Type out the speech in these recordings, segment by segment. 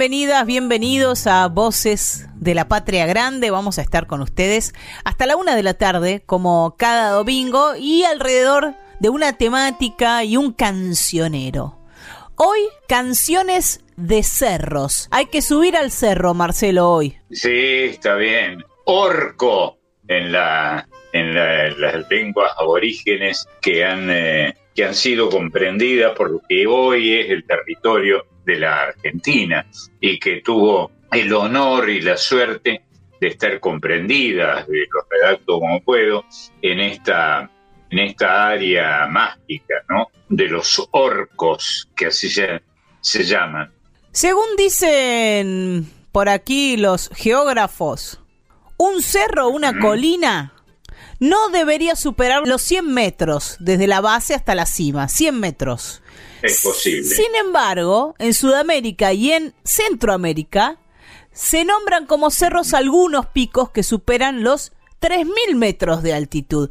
Bienvenidas, bienvenidos a Voces de la Patria Grande. Vamos a estar con ustedes hasta la una de la tarde, como cada domingo, y alrededor de una temática y un cancionero. Hoy, canciones de cerros. Hay que subir al cerro, Marcelo, hoy. Sí, está bien. Orco en la en las lenguas aborígenes que han eh, que han sido comprendidas por lo que hoy es el territorio de la Argentina y que tuvo el honor y la suerte de estar comprendidas, de los redacto como puedo, en esta, en esta área mágica, ¿no? De los orcos, que así se, se llaman. Según dicen por aquí los geógrafos, un cerro, una colina, no debería superar los 100 metros desde la base hasta la cima, 100 metros. Es posible. Sin embargo, en Sudamérica y en Centroamérica se nombran como cerros algunos picos que superan los 3.000 metros de altitud.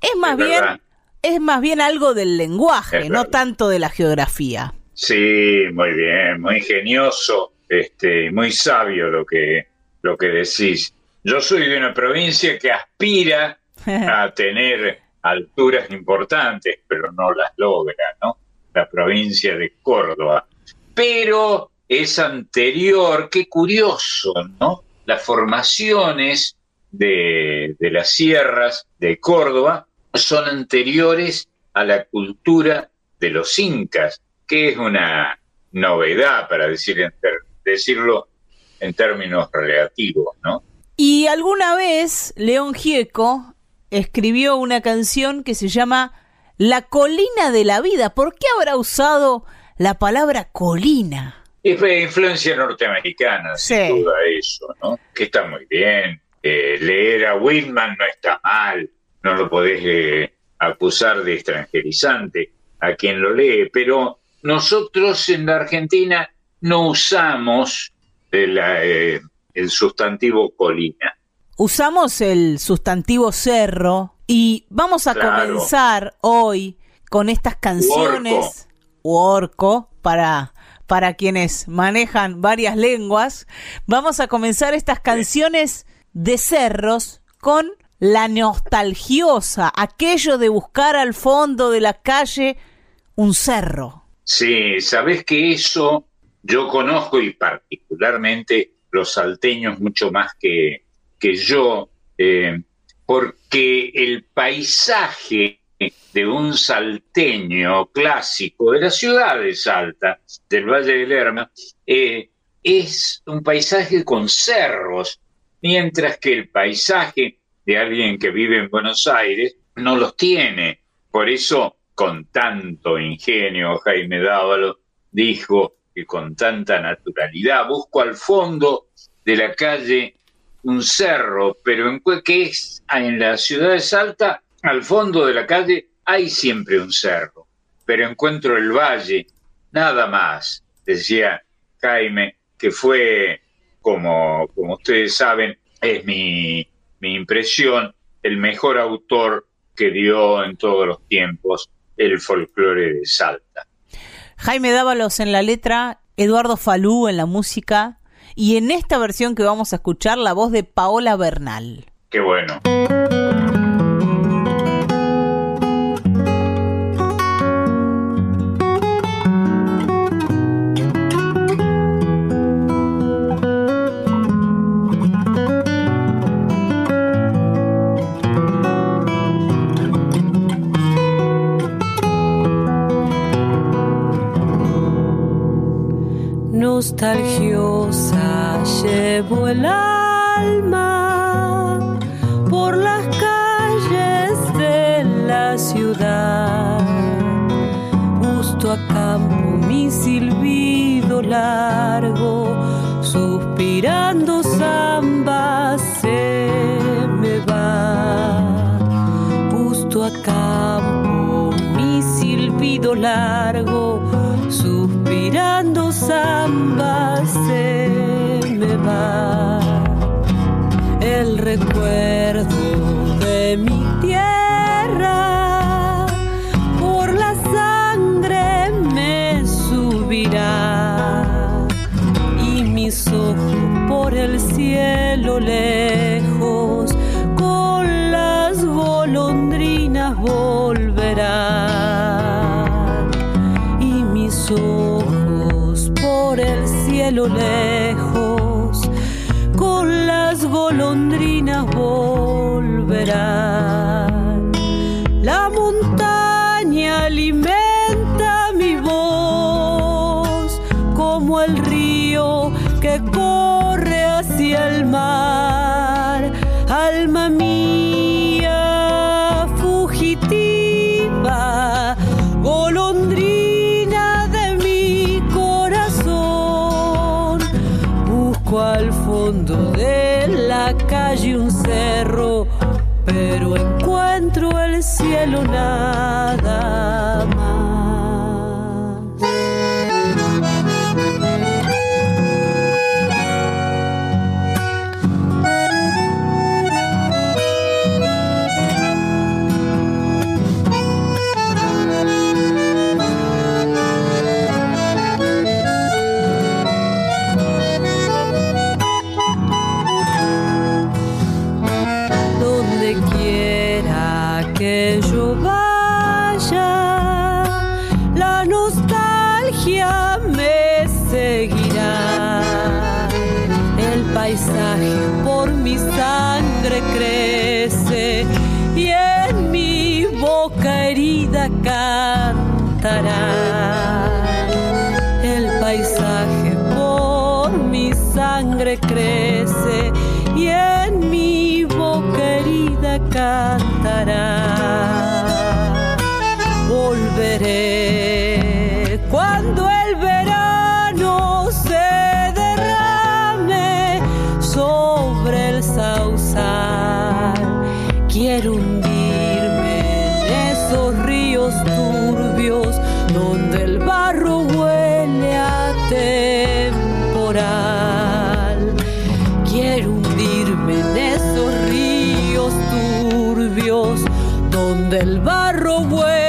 Es más bien es más bien algo del lenguaje, no tanto de la geografía. Sí, muy bien, muy ingenioso, este, muy sabio lo que lo que decís. Yo soy de una provincia que aspira a tener alturas importantes, pero no las logra, ¿no? La provincia de Córdoba. Pero es anterior, qué curioso, ¿no? Las formaciones de, de las sierras de Córdoba son anteriores a la cultura de los incas, que es una novedad, para decir, decirlo en términos relativos, ¿no? Y alguna vez León Gieco escribió una canción que se llama la colina de la vida. ¿Por qué habrá usado la palabra colina? Es influencia norteamericana, sin duda eso, ¿no? Que está muy bien. Eh, leer a Whitman no está mal, no lo podés eh, acusar de extranjerizante a quien lo lee, pero nosotros en la Argentina no usamos el, eh, el sustantivo colina. Usamos el sustantivo cerro y vamos a comenzar hoy con estas canciones, orco, para, para quienes manejan varias lenguas. Vamos a comenzar estas canciones de cerros con la nostalgiosa, aquello de buscar al fondo de la calle un cerro. Sí, sabes que eso yo conozco y particularmente los salteños mucho más que, que yo. Eh, porque el paisaje de un salteño clásico de la ciudad de Salta, del Valle del Lerma, eh, es un paisaje con cerros, mientras que el paisaje de alguien que vive en Buenos Aires no los tiene. Por eso, con tanto ingenio, Jaime Dávalo dijo que con tanta naturalidad busco al fondo de la calle un cerro, pero en que es en la ciudad de Salta, al fondo de la calle hay siempre un cerro, pero encuentro el valle, nada más, decía Jaime, que fue, como, como ustedes saben, es mi, mi impresión, el mejor autor que dio en todos los tiempos el folclore de Salta. Jaime Dávalos en la letra, Eduardo Falú en la música, y en esta versión que vamos a escuchar la voz de Paola Bernal. Qué bueno. Nostalgiosa llevo el alma por las calles de la ciudad. Justo a campo mi silbido largo, suspirando samba se me va. Justo a campo mi silbido largo, suspirando samba se me va. El recuerdo de mi tierra por la sangre me subirá y mis ojos por el cielo lejos lejos con las golondrinas volverán. Cielo la nostalgia me seguirá. El paisaje por mi sangre crece y en mi boca herida cantará. El paisaje por mi sangre crece y en mi boca herida cantará. Cuando el verano se derrame sobre el sausal. Quiero hundirme en esos ríos turbios donde el barro huele a temporal. Quiero hundirme en esos ríos turbios donde el barro huele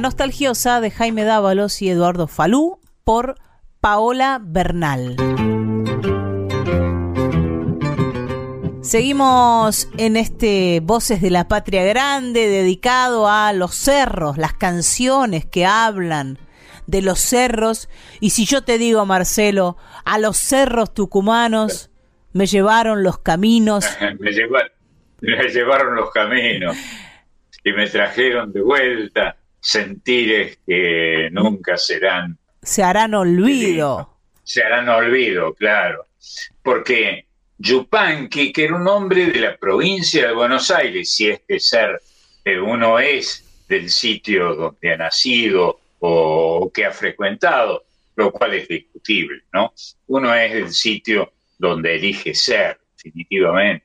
Nostalgiosa de Jaime Dávalos y Eduardo Falú por Paola Bernal. Seguimos en este Voces de la Patria Grande dedicado a los cerros, las canciones que hablan de los cerros. Y si yo te digo, Marcelo, a los cerros tucumanos me llevaron los caminos. me, lleva- me llevaron los caminos y me trajeron de vuelta sentires que nunca serán, Se harán olvido. se harán olvido, claro. Porque Yupanqui, que era un hombre de la provincia de Buenos Aires, si es que ser eh, uno es del sitio donde ha nacido o que ha frecuentado, lo cual es discutible, ¿no? Uno es del sitio donde elige ser, definitivamente.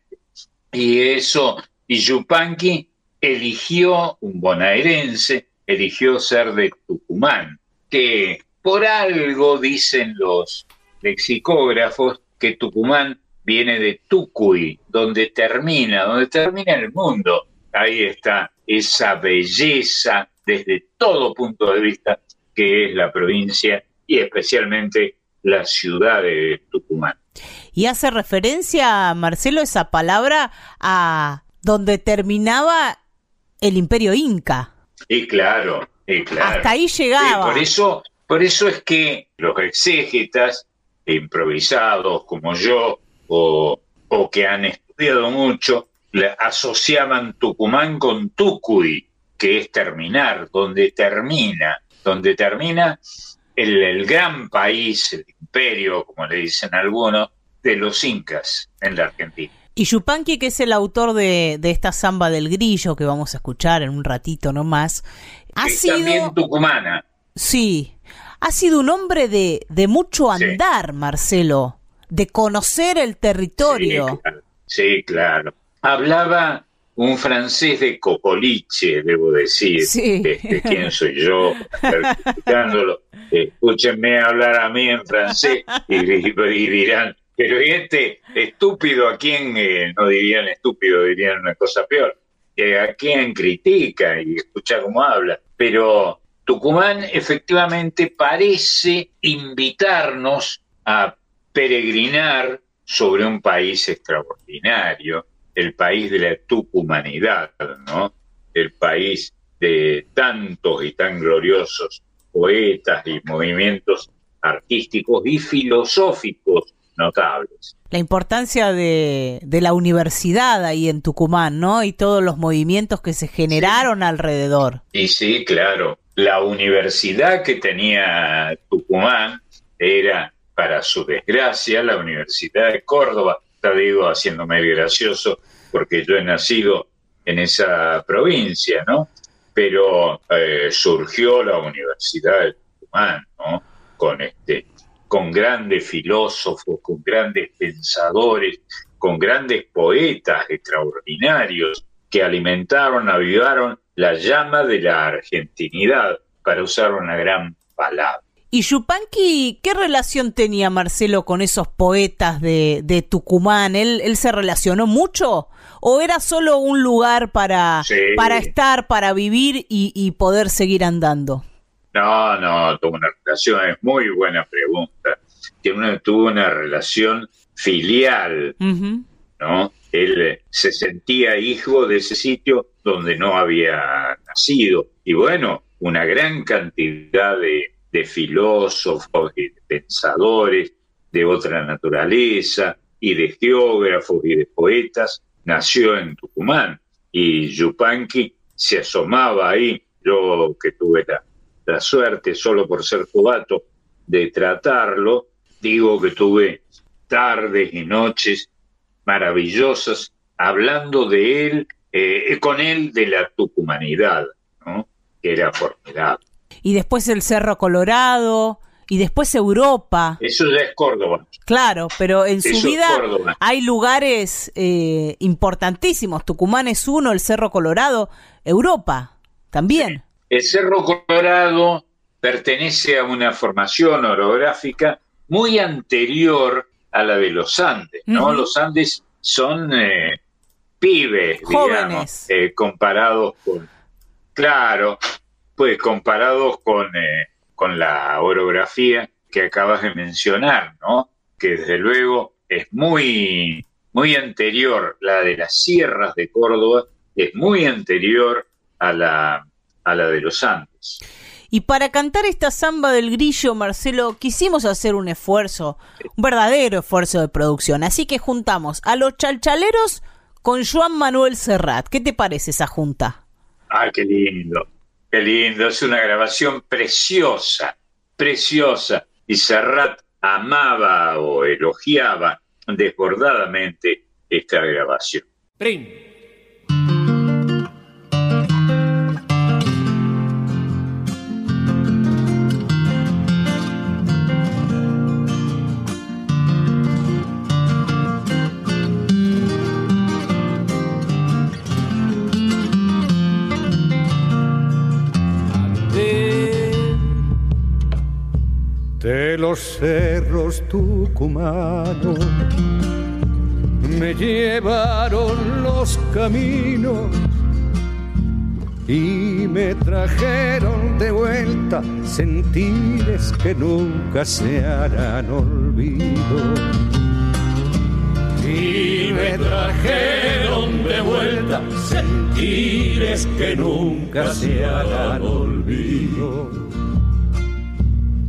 Y eso, y Yupanqui eligió, un bonaerense, eligió ser de Tucumán, que por algo dicen los lexicógrafos que Tucumán viene de Tucuy, donde termina, donde termina el mundo. Ahí está esa belleza desde todo punto de vista que es la provincia y especialmente la ciudad de Tucumán. Y hace referencia, Marcelo, esa palabra a donde terminaba el imperio inca. Y claro, y claro. Hasta ahí llegaba. por eso, por eso es que los exégetas improvisados como yo o, o que han estudiado mucho asociaban Tucumán con Tucuy, que es terminar, donde termina, donde termina el, gran país, el imperio, como le dicen algunos, de los incas en la Argentina. Y Yupanqui, que es el autor de, esta samba del grillo que vamos a escuchar en un ratito nomás, ha sido... También tucumana. Sí, ha sido un hombre de, de mucho andar, Marcelo, de conocer el territorio. Sí, claro. Hablaba un francés de Cocoliche, debo decir. Sí. Este, ¿Quién soy yo? Escúchenme hablar a mí en francés y, dirán, pero este estúpido, ¿a quién eh, no dirían estúpido? Dirían una cosa peor. Eh, ¿A quién critica y escucha cómo habla? Pero Tucumán efectivamente parece invitarnos a peregrinar sobre un país extraordinario, el país de la tucumanidad, ¿no? El país de tantos y tan gloriosos poetas y movimientos artísticos y filosóficos notables. La importancia de, la universidad ahí en Tucumán, ¿no? Y todos los movimientos que se generaron alrededor. Y sí, claro. La universidad que tenía Tucumán era, para su desgracia, la Universidad de Córdoba. Te digo haciéndome gracioso porque yo he nacido en esa provincia, ¿no? pero eh, surgió la Universidad de Tucumán, ¿no? Con, este, con grandes filósofos, con grandes pensadores, con grandes poetas extraordinarios que alimentaron, avivaron la llama de la argentinidad, para usar una gran palabra. ¿Y Yupanqui qué relación tenía Marcelo con esos poetas de, de Tucumán? ¿Él, ¿Él se relacionó mucho? ¿O era solo un lugar para, para estar, para vivir y, poder seguir andando? No, no, tuvo una relación, es muy buena pregunta. Tiene tuvo una relación filial, ¿no? Él eh, se sentía hijo de ese sitio donde no había nacido. Y bueno, una gran cantidad de, de filósofos y de pensadores de otra naturaleza y de geógrafos y de poetas nació en Tucumán y Yupanqui se asomaba ahí. Yo que tuve la, suerte, solo por ser cubato, de tratarlo, digo que tuve tardes y noches maravillosas hablando de él, eh, con él de la tucumanidad, ¿no? que era formidable. Y después el Cerro Colorado, y después Europa. Eso ya es Córdoba. Claro, pero en su vida hay lugares eh, importantísimos. Tucumán es uno, el Cerro Colorado, Europa también. El Cerro Colorado pertenece a una formación orográfica muy anterior a la de los Andes, ¿no? Los Andes son eh, pibes, Jóvenes. digamos, eh, comparados con, claro, pues comparados con con la orografía que acabas de mencionar, ¿no? Que desde luego es muy, muy anterior, la de las sierras de Córdoba es muy anterior a la, a la de los Andes. Y para cantar esta samba del grillo, Marcelo, quisimos hacer un esfuerzo, un verdadero esfuerzo de producción. Así que juntamos a los chalchaleros con Juan Manuel Serrat. ¿Qué te parece esa junta? Ah, qué lindo. Qué lindo, es una grabación preciosa, preciosa. Y Serrat amaba o elogiaba desbordadamente esta grabación. de los cerros tucumanos me llevaron los caminos y me trajeron de vuelta sentires que nunca se harán olvido. Y me trajeron de vuelta sentires que nunca se harán olvido.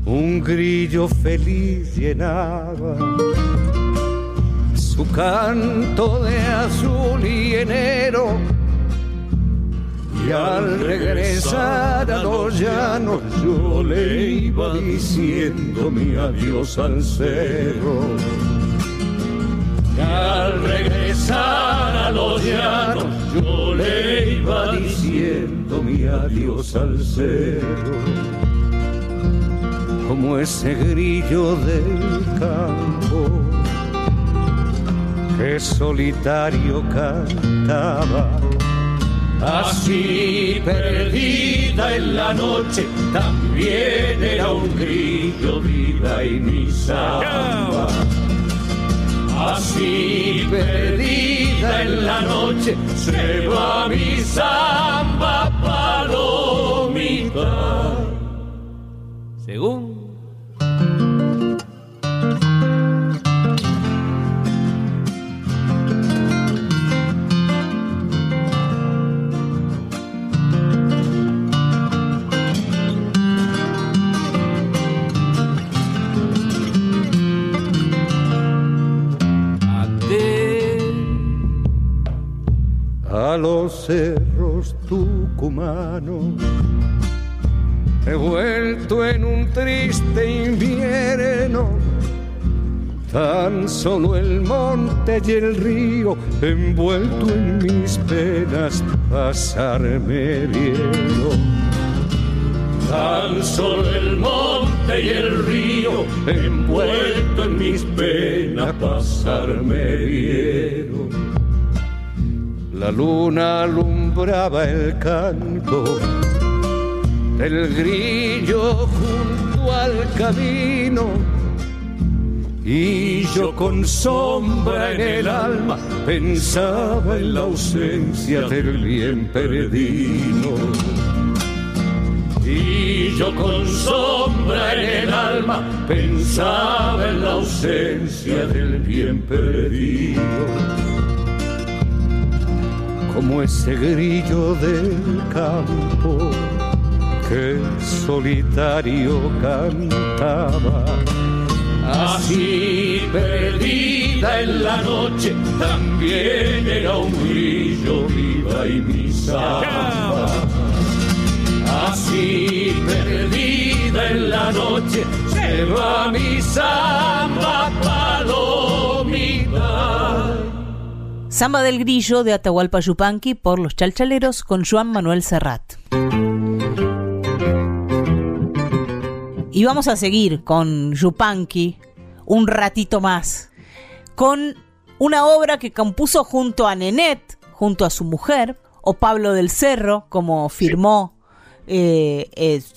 Un grillo feliz llenaba su canto de azul y enero y al regresar a los llanos yo le iba diciendo mi adiós al cerro. Y al regresar a los llanos yo le iba diciendo mi adiós al cerro. Como ese grillo del campo que solitario cantaba Así perdida en la noche, también era un grillo vida y mi samba. Así perdida en la noche, se va mi samba palomita. Según los cerros tucumanos. He vuelto en un triste invierno, tan solo el monte y el río, envuelto en mis penas, pasarme vieron. Tan solo el monte y el río, envuelto en mis penas, pasarme vieron. La luna alumbraba el canto del grillo junto al camino. Y yo con sombra en el alma pensaba en la ausencia del bien perdido. Y yo con sombra en el alma pensaba en la ausencia del bien perdido como ese grillo del campo que solitario cantaba. Así perdida en la noche, también era un grillo viva y mi samba. Así perdida en la noche, se va mi samba Samba del Grillo de Atahualpa Yupanqui por los Chalchaleros con Juan Manuel Serrat. Y vamos a seguir con Yupanqui un ratito más, con una obra que compuso junto a Nenet, junto a su mujer, o Pablo del Cerro, como firmó eh,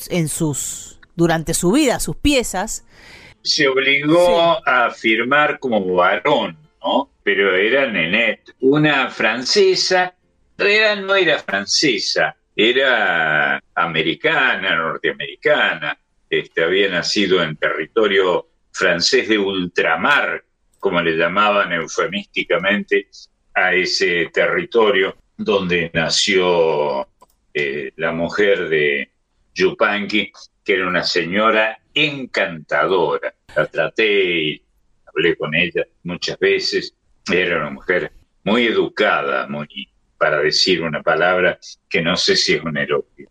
en sus, durante su vida sus piezas. Se obligó a firmar como varón, ¿no? Pero era Nenet, una francesa, era, no era francesa, era americana, norteamericana, este, había nacido en territorio francés de ultramar, como le llamaban eufemísticamente a ese territorio donde nació eh, la mujer de Yupanqui, que era una señora encantadora. La traté y hablé con ella muchas veces era una mujer muy educada, muy, para decir una palabra que no sé si es un elogio.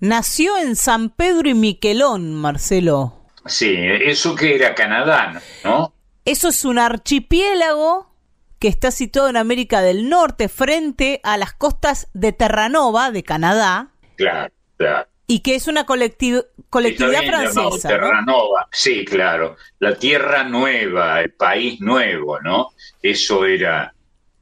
Nació en San Pedro y Miquelón, Marcelo. Sí, eso que era Canadá, ¿no? Eso es un archipiélago que está situado en América del Norte, frente a las costas de Terranova, de Canadá. Claro, claro. Y que es una colectividad francesa. Terranova, sí, claro. La tierra nueva, el país nuevo, ¿no? Eso era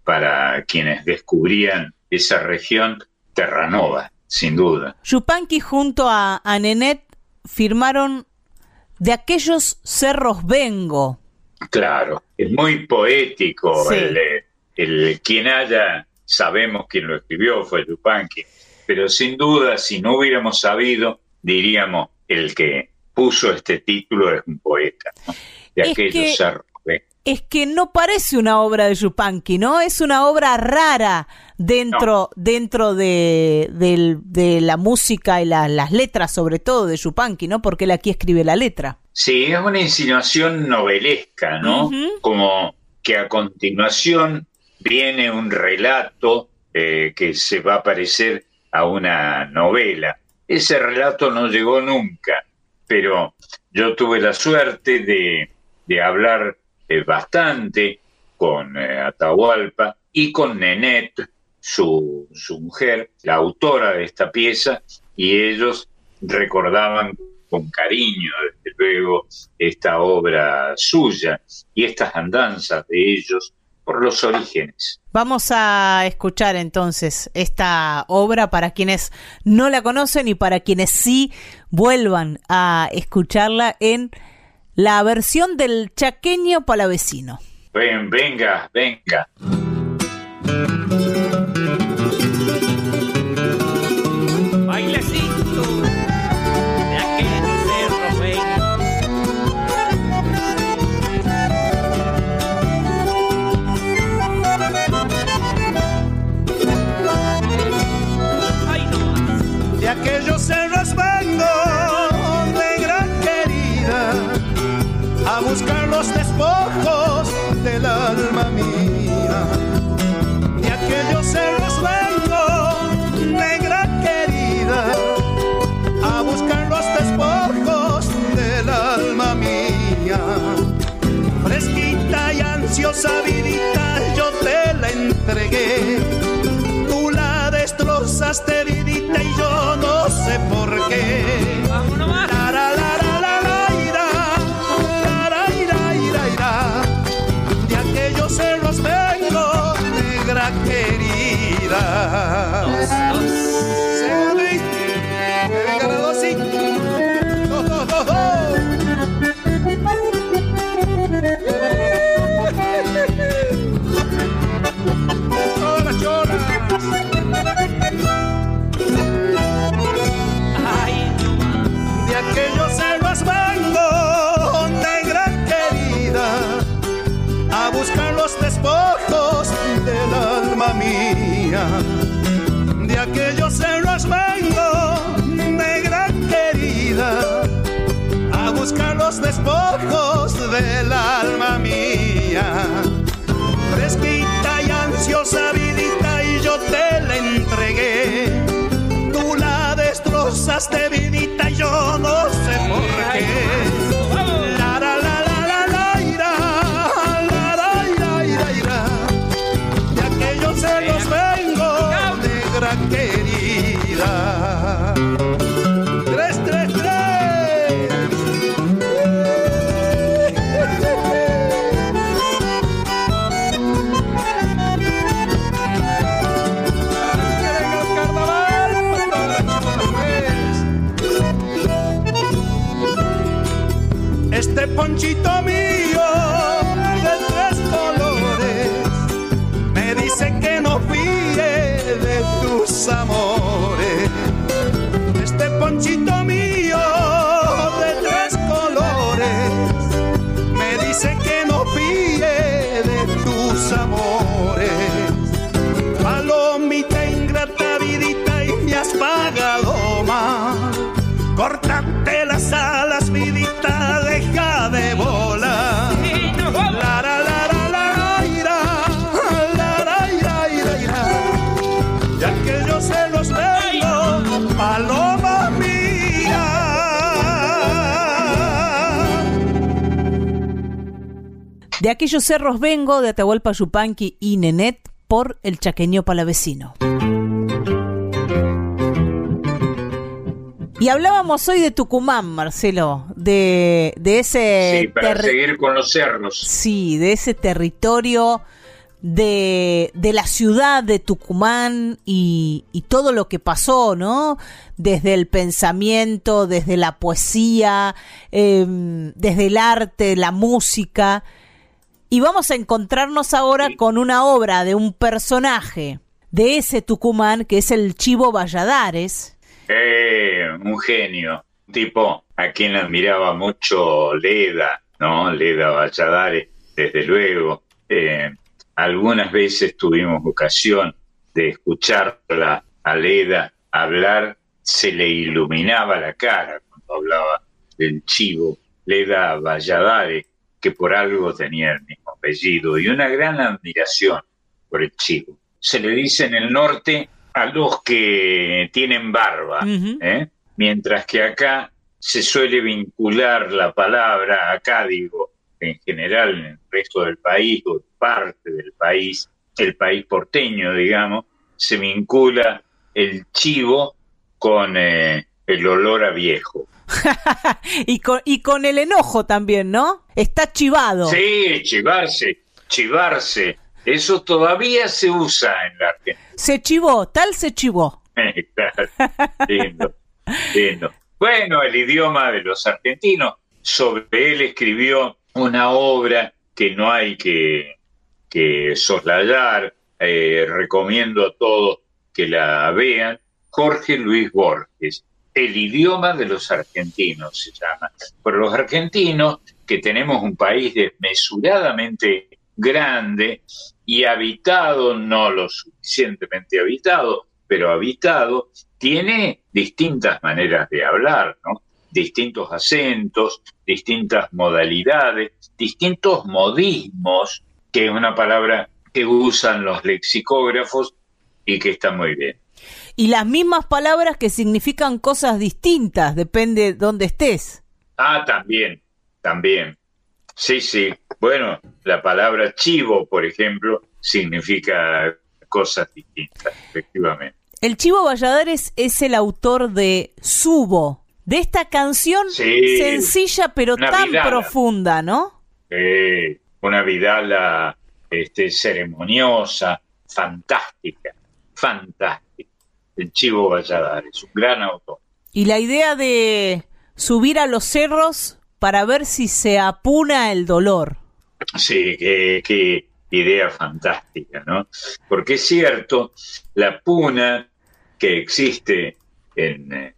para quienes descubrían esa región Terranova, sin duda. Yupanqui junto a, Nenet firmaron De aquellos cerros vengo. Claro, es muy poético el, el, quien haya, sabemos quién lo escribió, fue Yupanqui, pero sin duda, si no hubiéramos sabido, diríamos, el que puso este título es un poeta, de aquellos cerros es que no parece una obra de Yupanqui, ¿no? Es una obra rara dentro, dentro de, la música y las letras, sobre todo de Yupanqui, ¿no? Porque él aquí escribe la letra. Sí, es una insinuación novelesca, ¿no? Como que a continuación viene un relato eh, que se va a parecer a una novela. Ese relato no llegó nunca, pero yo tuve la suerte de, de hablar eh, bastante con eh, Atahualpa y con Nenet, su, su mujer, la autora de esta pieza, y ellos recordaban con cariño, desde luego, esta obra suya y estas andanzas de ellos por los orígenes. Vamos a escuchar entonces esta obra para quienes no la conocen y para quienes sí vuelvan a escucharla en la versión del chaqueño palavecino. Ven, venga, venga. Sarah's way. Despojos del alma mía. Fresquita y ansiosa vidita y yo te la entregué. Tú la destrozaste vidita y yo no ponchito De aquellos cerros vengo, de Atahualpa Yupanqui y Nenet, por el chaqueño palavecino. Y hablábamos hoy de Tucumán, Marcelo, de, de ese... Sí, para seguir con los cerros. Sí, de ese territorio de, de la ciudad de Tucumán y, y, todo lo que pasó, ¿no? Desde el pensamiento, desde la poesía, em, desde el arte, la música Y vamos a encontrarnos ahora con una obra de un personaje de ese Tucumán que es el Chivo Valladares. Eh, un genio, un tipo a quien admiraba mucho Leda, ¿no? Leda Valladares, desde luego. Eh, algunas veces tuvimos ocasión de escucharla a Leda hablar, se le iluminaba la cara cuando hablaba del chivo Leda Valladares, que por algo tenía el mismo apellido, y una gran admiración por el chivo. Se le dice en el norte a los que tienen barba, ¿eh? mientras que acá se suele vincular la palabra, acá digo, en general en el resto del país o parte del país, el país porteño, digamos, se vincula el chivo con eh, el olor a viejo. y, con, y con el enojo también, ¿no? Está chivado. Sí, chivarse, chivarse. Eso todavía se usa en la Argentina. Se chivó, tal se chivó. claro, lindo, lindo. Bueno, el idioma de los argentinos. Sobre él escribió una obra que no hay que, que soslayar. Eh, recomiendo a todos que la vean. Jorge Luis Borges. El idioma de los argentinos se llama. Por los argentinos, que tenemos un país desmesuradamente grande y habitado, no lo suficientemente habitado, pero habitado, tiene distintas maneras de hablar, ¿no? distintos acentos, distintas modalidades, distintos modismos, que es una palabra que usan los lexicógrafos y que está muy bien. Y las mismas palabras que significan cosas distintas, depende de dónde estés. Ah, también, también. Sí, sí. Bueno, la palabra chivo, por ejemplo, significa cosas distintas, efectivamente. El Chivo Valladares es el autor de Subo, de esta canción sencilla pero tan profunda, ¿no? Eh, una vidala este, ceremoniosa, fantástica, fantástica. El Chivo Valladares, un gran autor. Y la idea de subir a los cerros para ver si se apuna el dolor. Sí, qué, idea fantástica, ¿no? Porque es cierto, la puna que existe en, eh,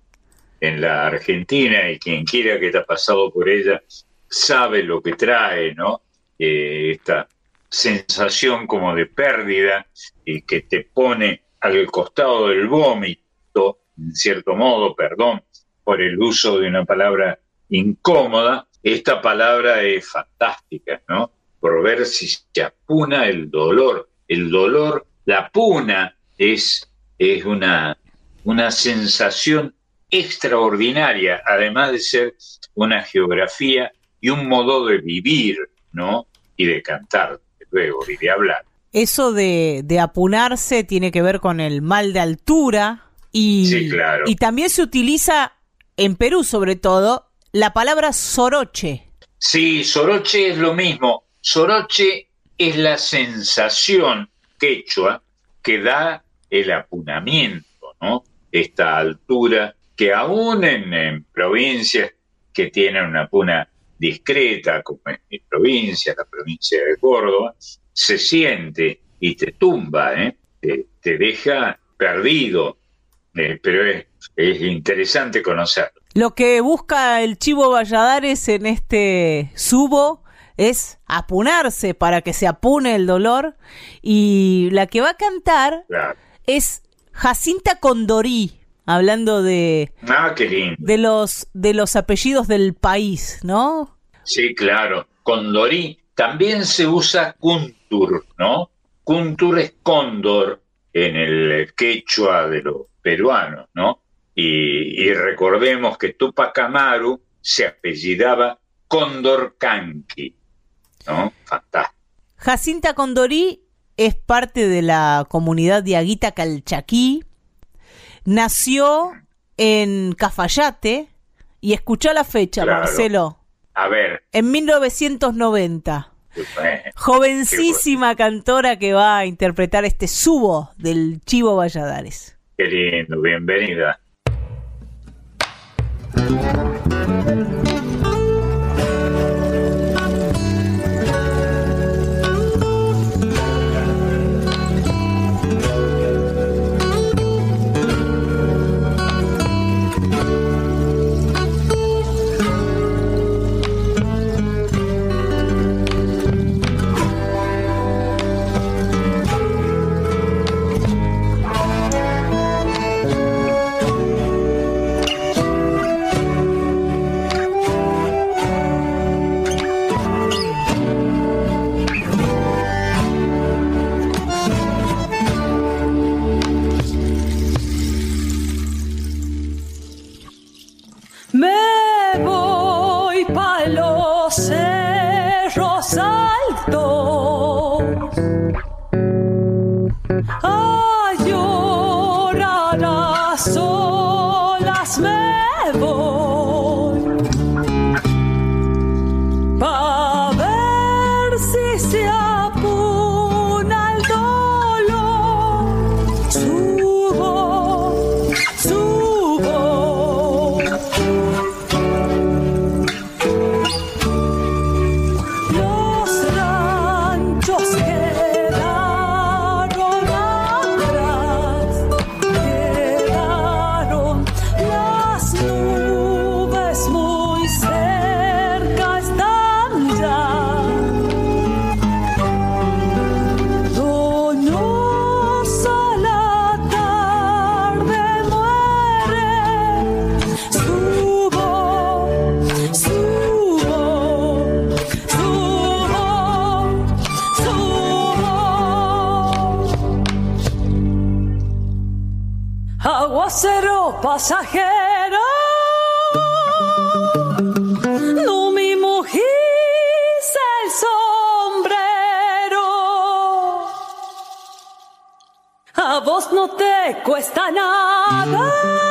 en la Argentina y quien quiera que te ha pasado por ella sabe lo que trae, ¿no? Eh, esta sensación como de pérdida y que te pone al costado del vómito, en cierto modo, perdón por el uso de una palabra incómoda, esta palabra es fantástica, ¿no? Por ver si se apuna el dolor. El dolor, la puna es, es una, una sensación extraordinaria, además de ser una geografía y un modo de vivir, ¿no? Y de cantar, luego, y de hablar. Eso de, de apunarse tiene que ver con el mal de altura y, sí, claro. y también se utiliza en Perú sobre todo la palabra soroche. Sí, soroche es lo mismo. Soroche es la sensación quechua que da el apunamiento, ¿no? Esta altura que aún en, provincias que tienen una puna discreta, como es mi provincia, la provincia de Córdoba, se siente y te tumba, ¿eh? te, deja perdido, eh, pero es, es interesante conocerlo. Lo que busca el Chivo Valladares en este subo es apunarse para que se apune el dolor y la que va a cantar es Jacinta Condorí, hablando de ah, qué lindo. de los de los apellidos del país, ¿no? Sí, claro. Condorí también se usa Kuntur, ¿no? Kuntur es cóndor en el quechua de los peruanos, ¿no? Y, recordemos que Tupac Amaru se apellidaba Cóndor Canqui, ¿no? Fantástico. Jacinta Condorí es parte de la comunidad de Aguita Calchaquí. Nació en Cafayate y escuchó la fecha, Marcelo. A ver. En 1990. Jovencísima cantora que va a interpretar este subo del Chivo Valladares. Qué lindo, bienvenida. Oh. Pasajero. No me mojís el sombrero. A vos no te cuesta nada.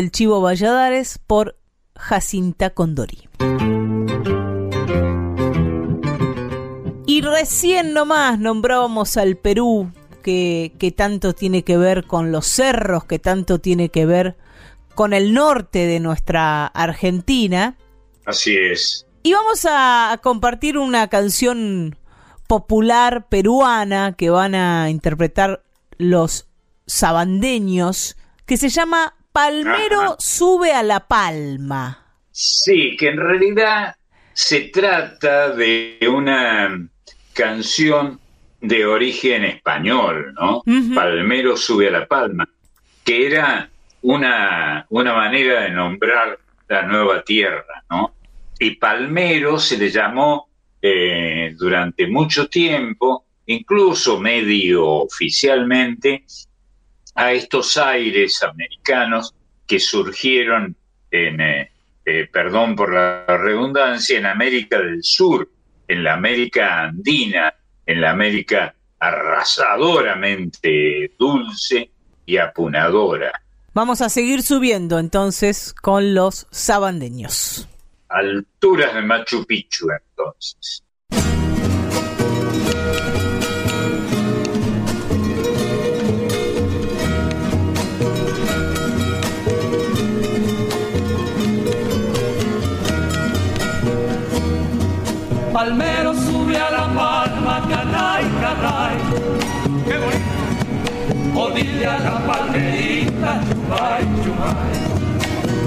Del Chivo Valladares por Jacinta Condori. Y recién nomás nombrábamos al Perú, que, que, tanto tiene que ver con los cerros, que tanto tiene que ver con el norte de nuestra Argentina. Así es. Y vamos a, compartir una canción popular peruana que van a interpretar los sabandeños, que se llama Palmero sube a la palma. Sí, que en realidad se trata de una canción de origen español, ¿no? Palmero sube a la palma, que era una, una manera de nombrar la nueva tierra, ¿no? Y Palmero se le llamó eh, durante mucho tiempo, incluso medio oficialmente, a estos aires americanos que surgieron en, eh, eh, perdón por la redundancia, en América del Sur, en la América andina, en la América arrasadoramente dulce y apunadora. Vamos a seguir subiendo entonces con los sabandeños. Alturas de Machu Picchu entonces. palmero sube a la palma, canay, canay. ¡Qué bonito! O a la palmerita, chupay, chupay.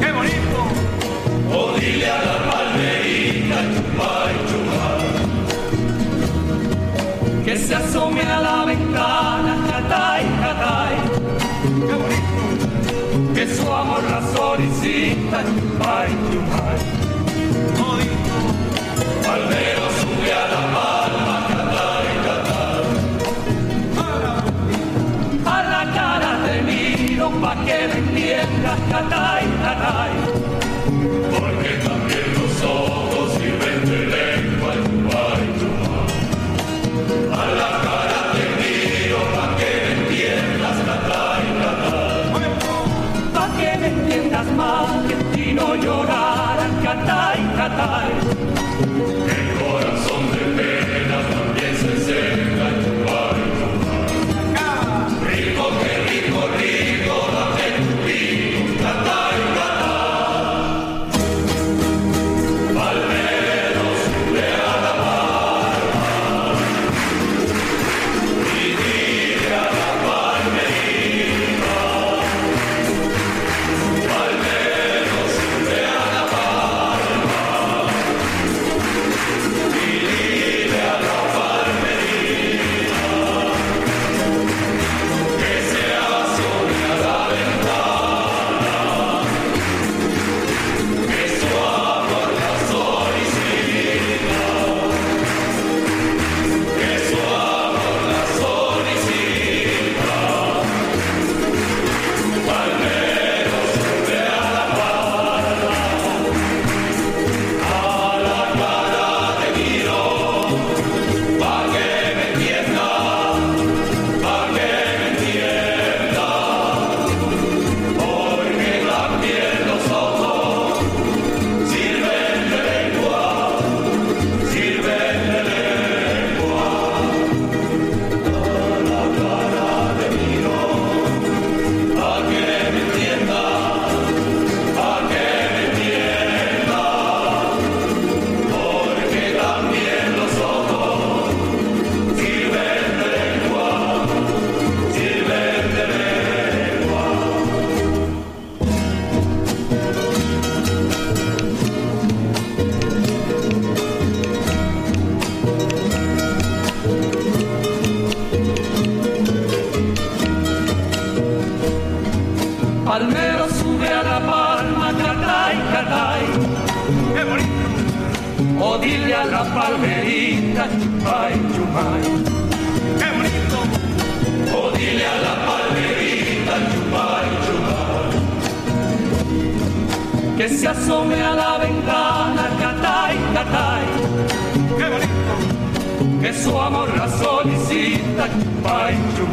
¡Qué bonito! O dile a la palmerita, chupay, chupay. Que se asome a la ventana, catay, catay. ¡Qué bonito! Que su amor la solicita, chupay, chupay. Natal.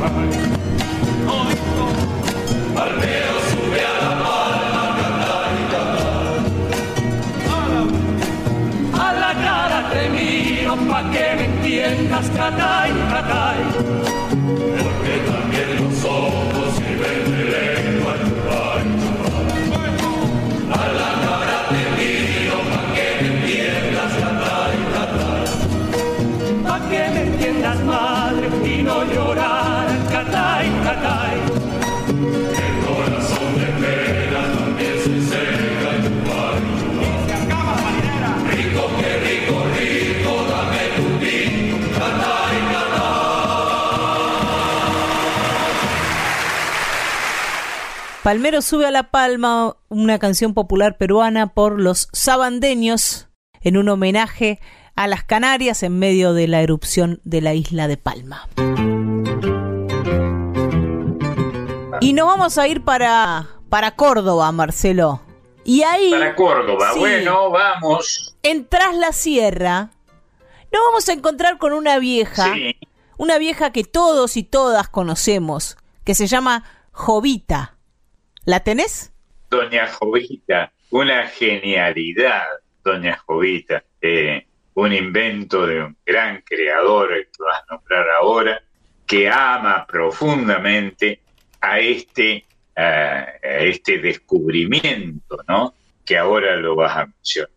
Al menos sube a la palma a cantar y. A la cara te miro pa' que me entiendas cantar. Palmero sube a La Palma una canción popular peruana por los sabandeños en un homenaje a las Canarias en medio de la erupción de la isla de Palma. Y nos vamos a ir para, para Córdoba, Marcelo. Y ahí. Para Córdoba, sí, bueno, vamos. En Tras la Sierra, nos vamos a encontrar con una vieja. Una vieja que todos y todas conocemos, que se llama Jovita. ¿La tenés? Doña Jovita, una genialidad, Doña Jovita, eh, un invento de un gran creador, que vas a nombrar ahora, que ama profundamente a este, a este descubrimiento, ¿no? Que ahora lo vas a mencionar.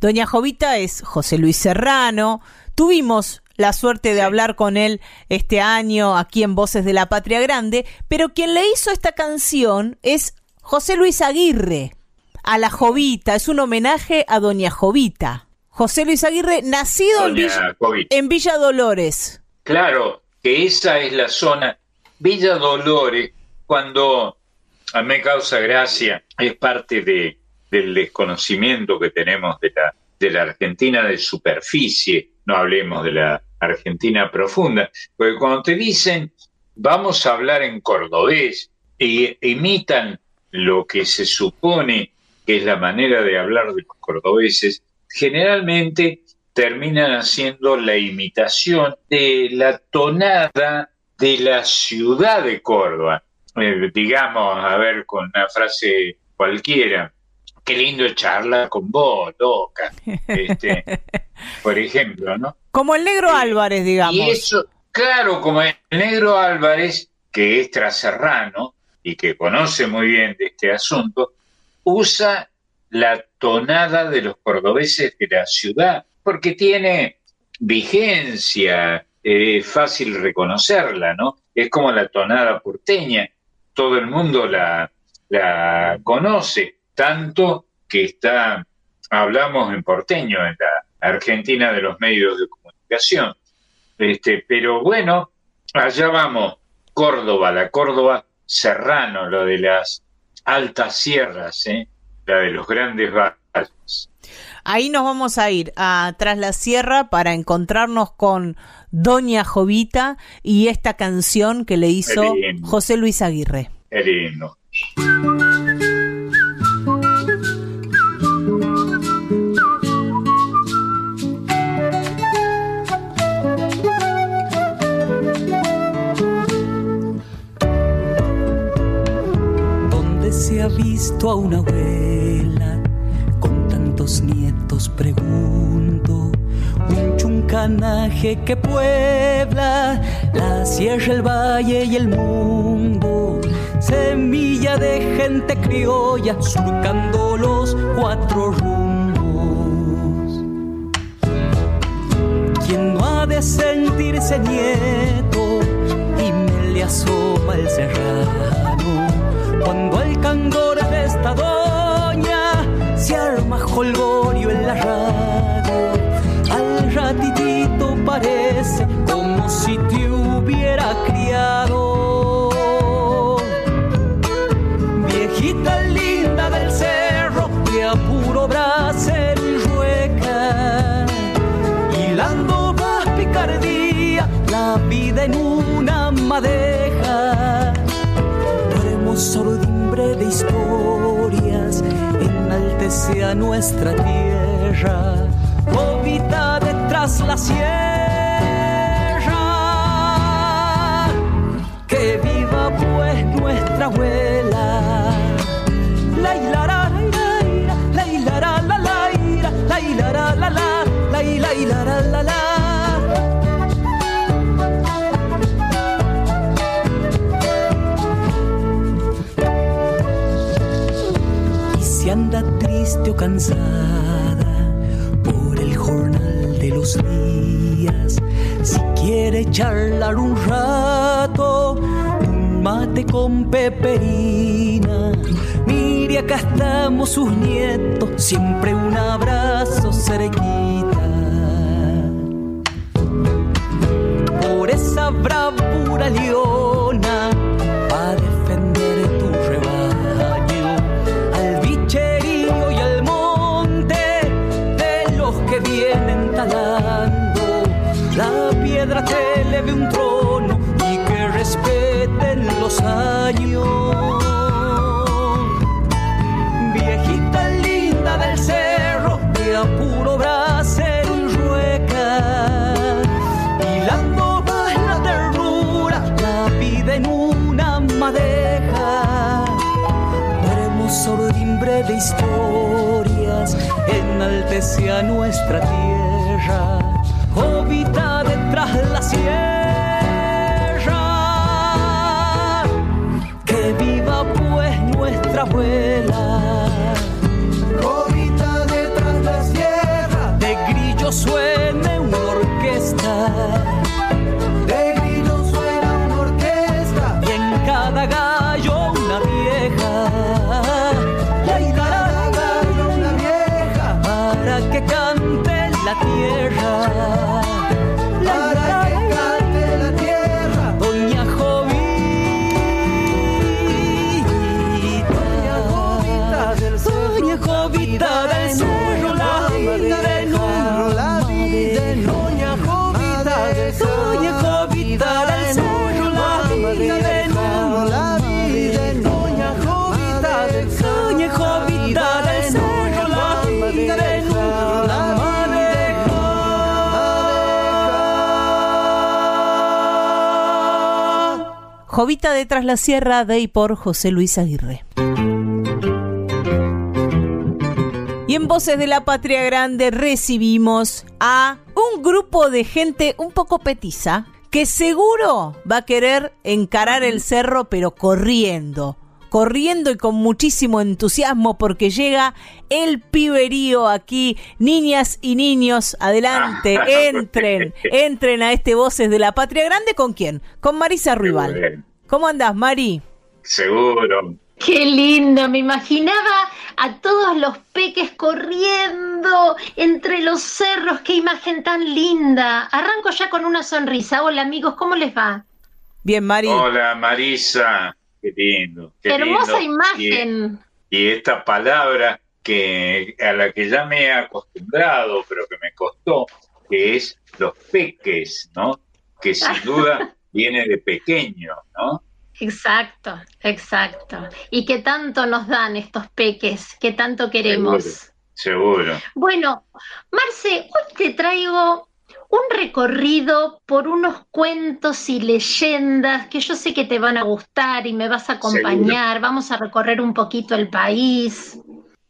Doña Jovita es José Luis Serrano. Tuvimos la suerte de hablar con él este año aquí en Voces de la Patria Grande, pero quien le hizo esta canción es José Luis Aguirre, a la Jovita, es un homenaje a Doña Jovita. José Luis Aguirre, nacido en Villa, en Villa Dolores. Claro, que esa es la zona. Villa Dolores, cuando a mí me causa gracia, es parte de, del desconocimiento que tenemos de la, de la Argentina de superficie, no hablemos de la Argentina profunda, porque cuando te dicen vamos a hablar en cordobés e imitan lo que se supone que es la manera de hablar de los cordobeses, generalmente terminan haciendo la imitación de la tonada de la ciudad de Córdoba. Eh, digamos, a ver, con una frase cualquiera, qué lindo charla con vos, loca. Este, por ejemplo, ¿no? Como el negro Álvarez, digamos. Y eso, claro, como el negro Álvarez, que es traserrano y que conoce muy bien de este asunto, usa la tonada de los cordobeses de la ciudad, porque tiene vigencia, es fácil reconocerla, ¿no? Es como la tonada porteña, todo el mundo la, la conoce, tanto que está, hablamos en porteño, en la Argentina de los medios de comunicación. Este, pero bueno, allá vamos, Córdoba, la Córdoba serrano, lo de las altas sierras, ¿eh? la de los grandes valles. Ahí nos vamos a ir a tras la sierra para encontrarnos con Doña Jovita y esta canción que le hizo José Luis Aguirre. Lindo. ¿Dónde se ha visto a una abuela con tantos nietos? Pregunto. Un chuncanaje que puebla la sierra, el valle y el mundo. Semilla de gente criolla surcando los cuatro rumbos. ¿Quién no ha de sentirse nieto y me le asoma el serrano? Cuando de esta doña se arma jolgorio en la radio, al ratitito parece como si te hubiera criado. Viejita linda del cerro, que a puro bracer rueca, hilando picardía, la vida en una madeja. Sordimbre de historias enaltece a nuestra tierra, Jovita detrás la sierra. Que viva pues nuestra abuela. La hilara, la hilara, la la la hilara, la la, la hilara, la la. si triste cansada por el jornal de los días, si quiere charlar un rato, un mate con peperina, mire acá estamos sus nietos, siempre un abrazo cerquita. Por esa bravura leona, de historias enaltece a nuestra tierra, jovita detrás de la sierra. Que viva pues nuestra abuela. Jovita de Tras la Sierra de y por José Luis Aguirre. Y en Voces de la Patria Grande recibimos a un grupo de gente un poco petiza que seguro va a querer encarar el cerro pero corriendo. Corriendo y con muchísimo entusiasmo porque llega el piberío aquí. Niñas y niños, adelante, entren, entren a este Voces de la Patria Grande. ¿Con quién? Con Marisa Ruibal. ¿Cómo andás, Mari? Seguro. Qué lindo, me imaginaba a todos los peques corriendo entre los cerros, qué imagen tan linda. Arranco ya con una sonrisa. Hola amigos, ¿cómo les va? Bien, Mari. Hola Marisa, qué lindo. qué Hermosa lindo. imagen. Y, y esta palabra que a la que ya me he acostumbrado, pero que me costó, que es los peques, ¿no? Que sin duda viene de pequeño, ¿no? Exacto, exacto. Y qué tanto nos dan estos peques, qué tanto queremos. Seguro. Bueno, Marce, hoy te traigo un recorrido por unos cuentos y leyendas que yo sé que te van a gustar y me vas a acompañar. Vamos a recorrer un poquito el país.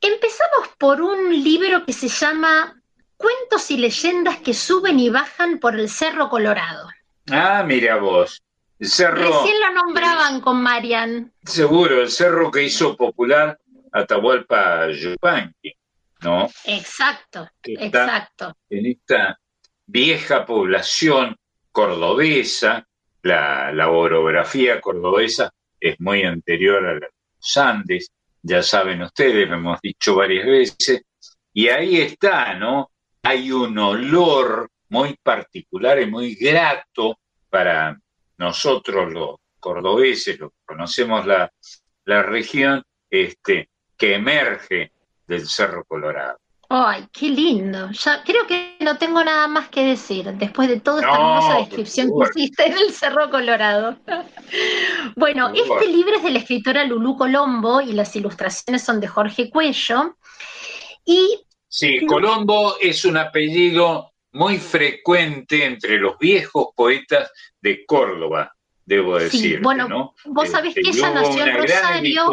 Empezamos por un libro que se llama Cuentos y leyendas que suben y bajan por el Cerro Colorado. Ah, mira vos. El cerro, Recién lo nombraban con Marian. seguro, el cerro que hizo popular Atahualpa Yupanqui, ¿no? Exacto, está exacto. en esta vieja población cordobesa, la, la orografía cordobesa es muy anterior a los Andes, ya saben ustedes, lo hemos dicho varias veces, y ahí está, ¿no? Hay un olor muy particular y muy grato para nosotros los cordobeses, los que conocemos la, la región, este, que emerge del Cerro Colorado. Ay, qué lindo. Ya creo que no tengo nada más que decir después de toda esta No, hermosa descripción que hiciste del Cerro Colorado. Bueno, este libro es de la escritora Lulú Colombo y las ilustraciones son de Jorge Cuello. Y Sí, Colombo es un apellido muy frecuente entre los viejos poetas de Córdoba, debo Sí, decir. bueno, ¿no? vos sabés Este, que y ella nació en Rosario.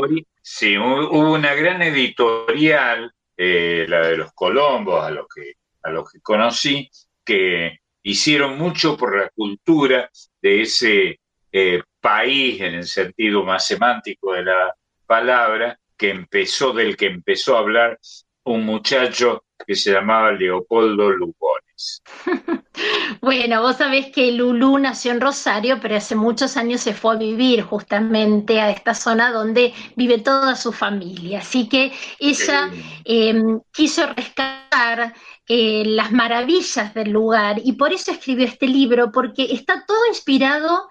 Sí, hu- hubo una gran editorial, eh, la de los Colombos, a los que, a los que conocí, que hicieron mucho por la cultura de ese eh, país, en el sentido más semántico de la palabra, que empezó, del que empezó a hablar un muchacho que se llamaba Leopoldo Lugones. Bueno, vos sabés que Lulú nació en Rosario, pero hace muchos años se fue a vivir justamente a esta zona donde vive toda su familia. Así que ella eh, quiso rescatar eh, las maravillas del lugar y por eso escribió este libro, porque está todo inspirado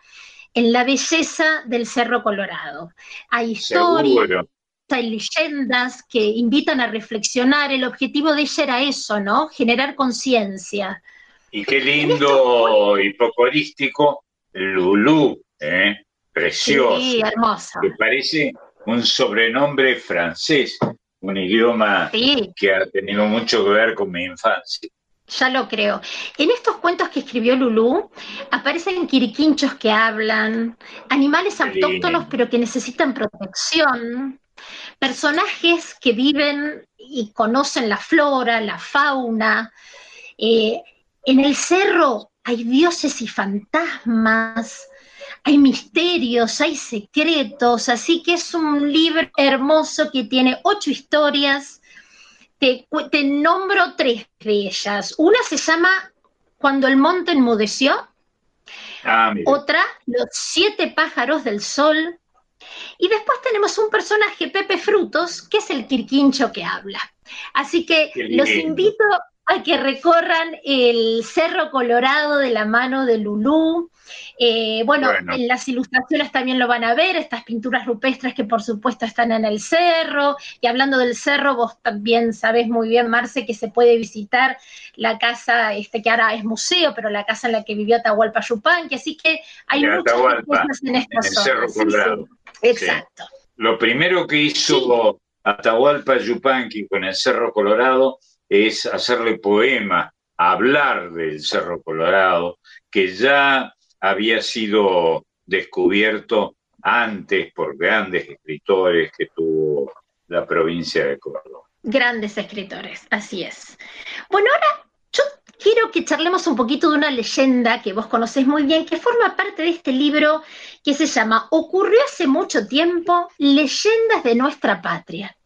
en la belleza del Cerro Colorado. Hay historias, Seguro. Hay leyendas que invitan a reflexionar. El objetivo de ella era eso, ¿no? Generar conciencia. Y qué lindo hipocorístico Lulú, ¿eh? precioso, Sí, hermoso. que parece un sobrenombre francés, un idioma Sí, que ha tenido mucho que ver con mi infancia. ya lo creo. En estos cuentos que escribió Lulú aparecen quiriquinchos que hablan, animales autóctonos pero que necesitan protección, personajes que viven y conocen la flora, la fauna. Eh, en el cerro hay dioses y fantasmas, hay misterios, hay secretos, así que es un libro hermoso que tiene ocho historias. Te, nombro tres de ellas. Una se llama Cuando el monte enmudeció, ah, otra Los siete pájaros del sol, y después tenemos un personaje, Pepe Frutos, que es el quirquincho que habla. Así que los invito a que recorran el Cerro Colorado de la mano de Lulú. Eh, bueno, en las ilustraciones también lo van a ver, estas pinturas rupestres que por supuesto están en el cerro. Y hablando del cerro, vos también sabés muy bien, Marce, que se puede visitar la casa, este que ahora es museo, pero la casa en la que vivió Atahualpa Yupanqui. Así que hay muchas cosas en esta zona. Cerro Colorado. Exacto. Lo primero que hizo Atahualpa Yupanqui con el Cerro Colorado es hacerle poema, hablar del Cerro Colorado, que ya había sido descubierto antes por grandes escritores que tuvo la provincia de Córdoba. Grandes escritores, así es. Bueno, ahora yo quiero que charlemos un poquito de una leyenda que vos conocés muy bien, que forma parte de este libro que se llama Ocurrió hace mucho tiempo, Leyendas de nuestra patria.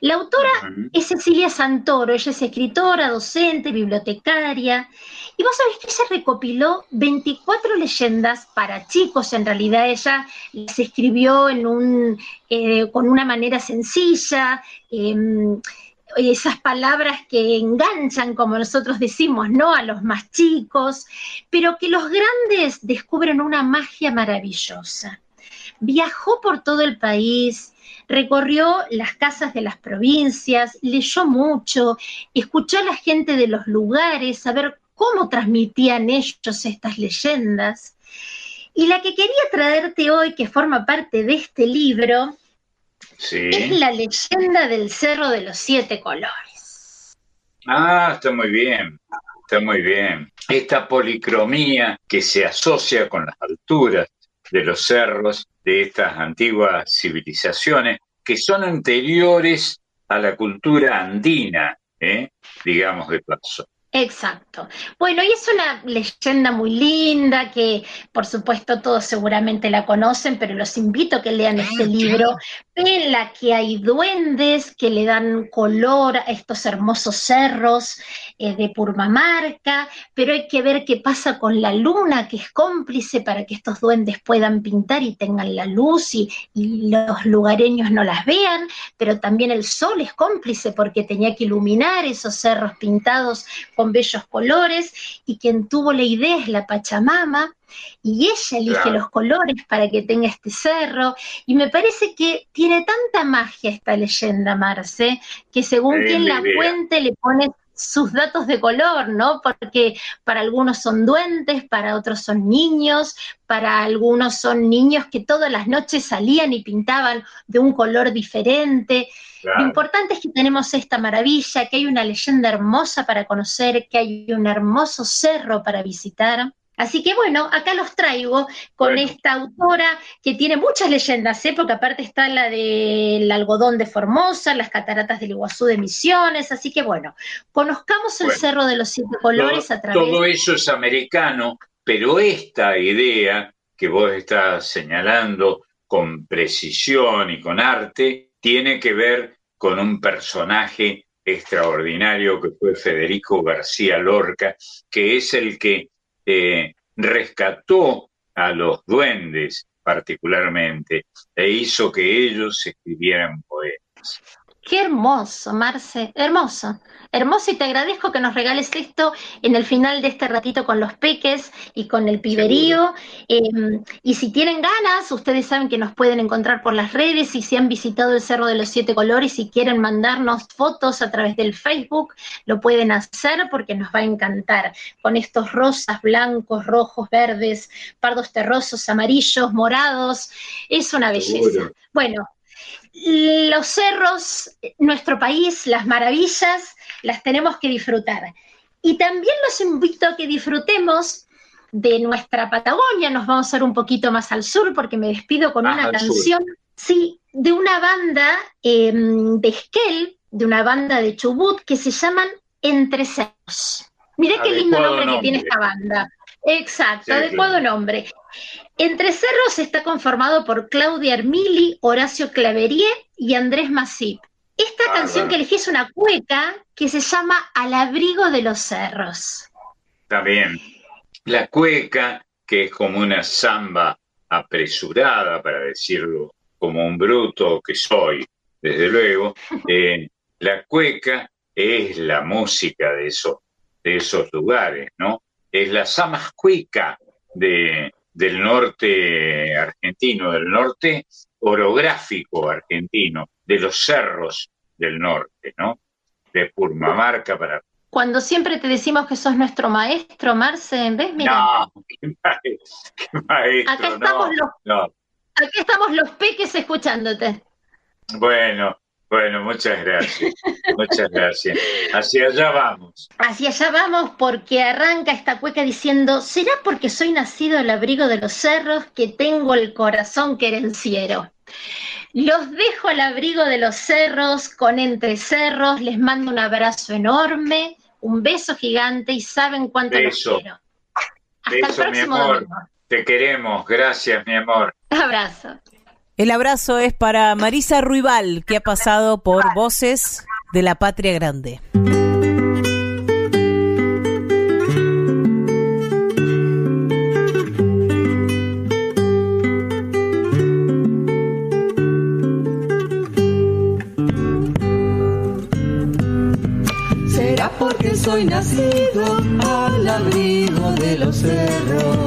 La autora es Cecilia Santoro, ella es escritora, docente, bibliotecaria, y vos sabés que ella recopiló 24 leyendas para chicos, en realidad ella las escribió en un, eh, con una manera sencilla, em, esas palabras que enganchan, como nosotros decimos, ¿no? A los más chicos, pero que los grandes descubren una magia maravillosa. Viajó por todo el país, recorrió las casas de las provincias, leyó mucho, escuchó a la gente de los lugares, a ver cómo transmitían ellos estas leyendas. Y la que quería traerte hoy, que forma parte de este libro, es la leyenda del Cerro de los Siete Colores. Ah, está muy bien, está muy bien. Esta policromía que se asocia con las alturas de los cerros de estas antiguas civilizaciones que son anteriores a la cultura andina, ¿eh? digamos de paso. Exacto. Bueno, y es una leyenda muy linda que por supuesto todos seguramente la conocen, pero los invito a que lean este libro en la que hay duendes que le dan color a estos hermosos cerros eh, de Purmamarca, pero hay que ver qué pasa con la luna, que es cómplice para que estos duendes puedan pintar y tengan la luz y, y los lugareños no las vean, pero también el sol es cómplice porque tenía que iluminar esos cerros pintados con bellos colores y quien tuvo la idea es la Pachamama y ella elige los colores para que tenga este cerro y me parece que tiene tanta magia esta leyenda, Marce, que según quien la cuente le pone sus datos de color, ¿no? Porque para algunos son duendes, para otros son niños, para algunos son niños que todas las noches salían y pintaban de un color diferente. Lo importante es que tenemos esta maravilla, que hay una leyenda hermosa para conocer, que hay un hermoso cerro para visitar. Así que bueno, acá los traigo con esta autora que tiene muchas leyendas, ¿eh? porque aparte está la del algodón de Formosa, las cataratas del Iguazú de Misiones, así que bueno, conozcamos el Cerro de los Siete Colores a través... Todo eso es americano, pero esta idea que vos estás señalando con precisión y con arte, tiene que ver con un personaje extraordinario que fue Federico García Lorca, que es el que eh, rescató a los duendes particularmente e hizo que ellos escribieran poemas. Qué hermoso, Marce, hermoso, hermoso y te agradezco que nos regales esto en el final de este ratito con los peques y con el piberío. Em, y si tienen ganas, ustedes saben que nos pueden encontrar por las redes y si han visitado el Cerro de los Siete Colores y quieren mandarnos fotos a través del Facebook, lo pueden hacer porque nos va a encantar con estos rosas, blancos, rojos, verdes, pardos terrosos, amarillos, morados. Es una belleza. Bueno, los cerros, nuestro país, las maravillas, las tenemos que disfrutar. Y también los invito a que disfrutemos de nuestra Patagonia. Nos vamos a ir un poquito más al sur porque me despido con una canción Sí, de una banda em, de Esquel, de una banda de Chubut que se llaman Entre Cerros. Mirá qué lindo nombre, que tiene esta banda. Exacto, adecuado nombre. Entre Cerros está conformado por Claudia Armili, Horacio Claverier y Andrés Masip. Esta canción que elegí es una cueca que se llama Al abrigo de los cerros. Está bien. La cueca, que es como una samba apresurada, para decirlo como un bruto que soy, desde luego, eh, la cueca es la música de, eso, de esos lugares, ¿no? Es la samascuica de, del norte argentino, del norte orográfico argentino, de los cerros del norte, ¿no? De Purmamarca para... Cuando siempre te decimos que sos nuestro maestro, Marce, ¿ves? Mira. No, qué maestro, acá estamos, los, acá estamos los peques escuchándote. Bueno, bueno, muchas gracias. Muchas gracias. Hacia allá vamos. Hacia allá vamos porque arranca esta cueca diciendo, ¿será porque soy nacido al abrigo de los cerros que tengo el corazón querenciero? Los dejo al abrigo de los cerros, con entre cerros, les mando un abrazo enorme, un beso gigante y saben cuánto los quiero. Hasta el próximo mi amor. Te queremos, gracias mi amor. Abrazo. El abrazo es para Marisa Ruibal, que ha pasado por Voces de la Patria Grande. Será porque soy nacido al abrigo de los cerros.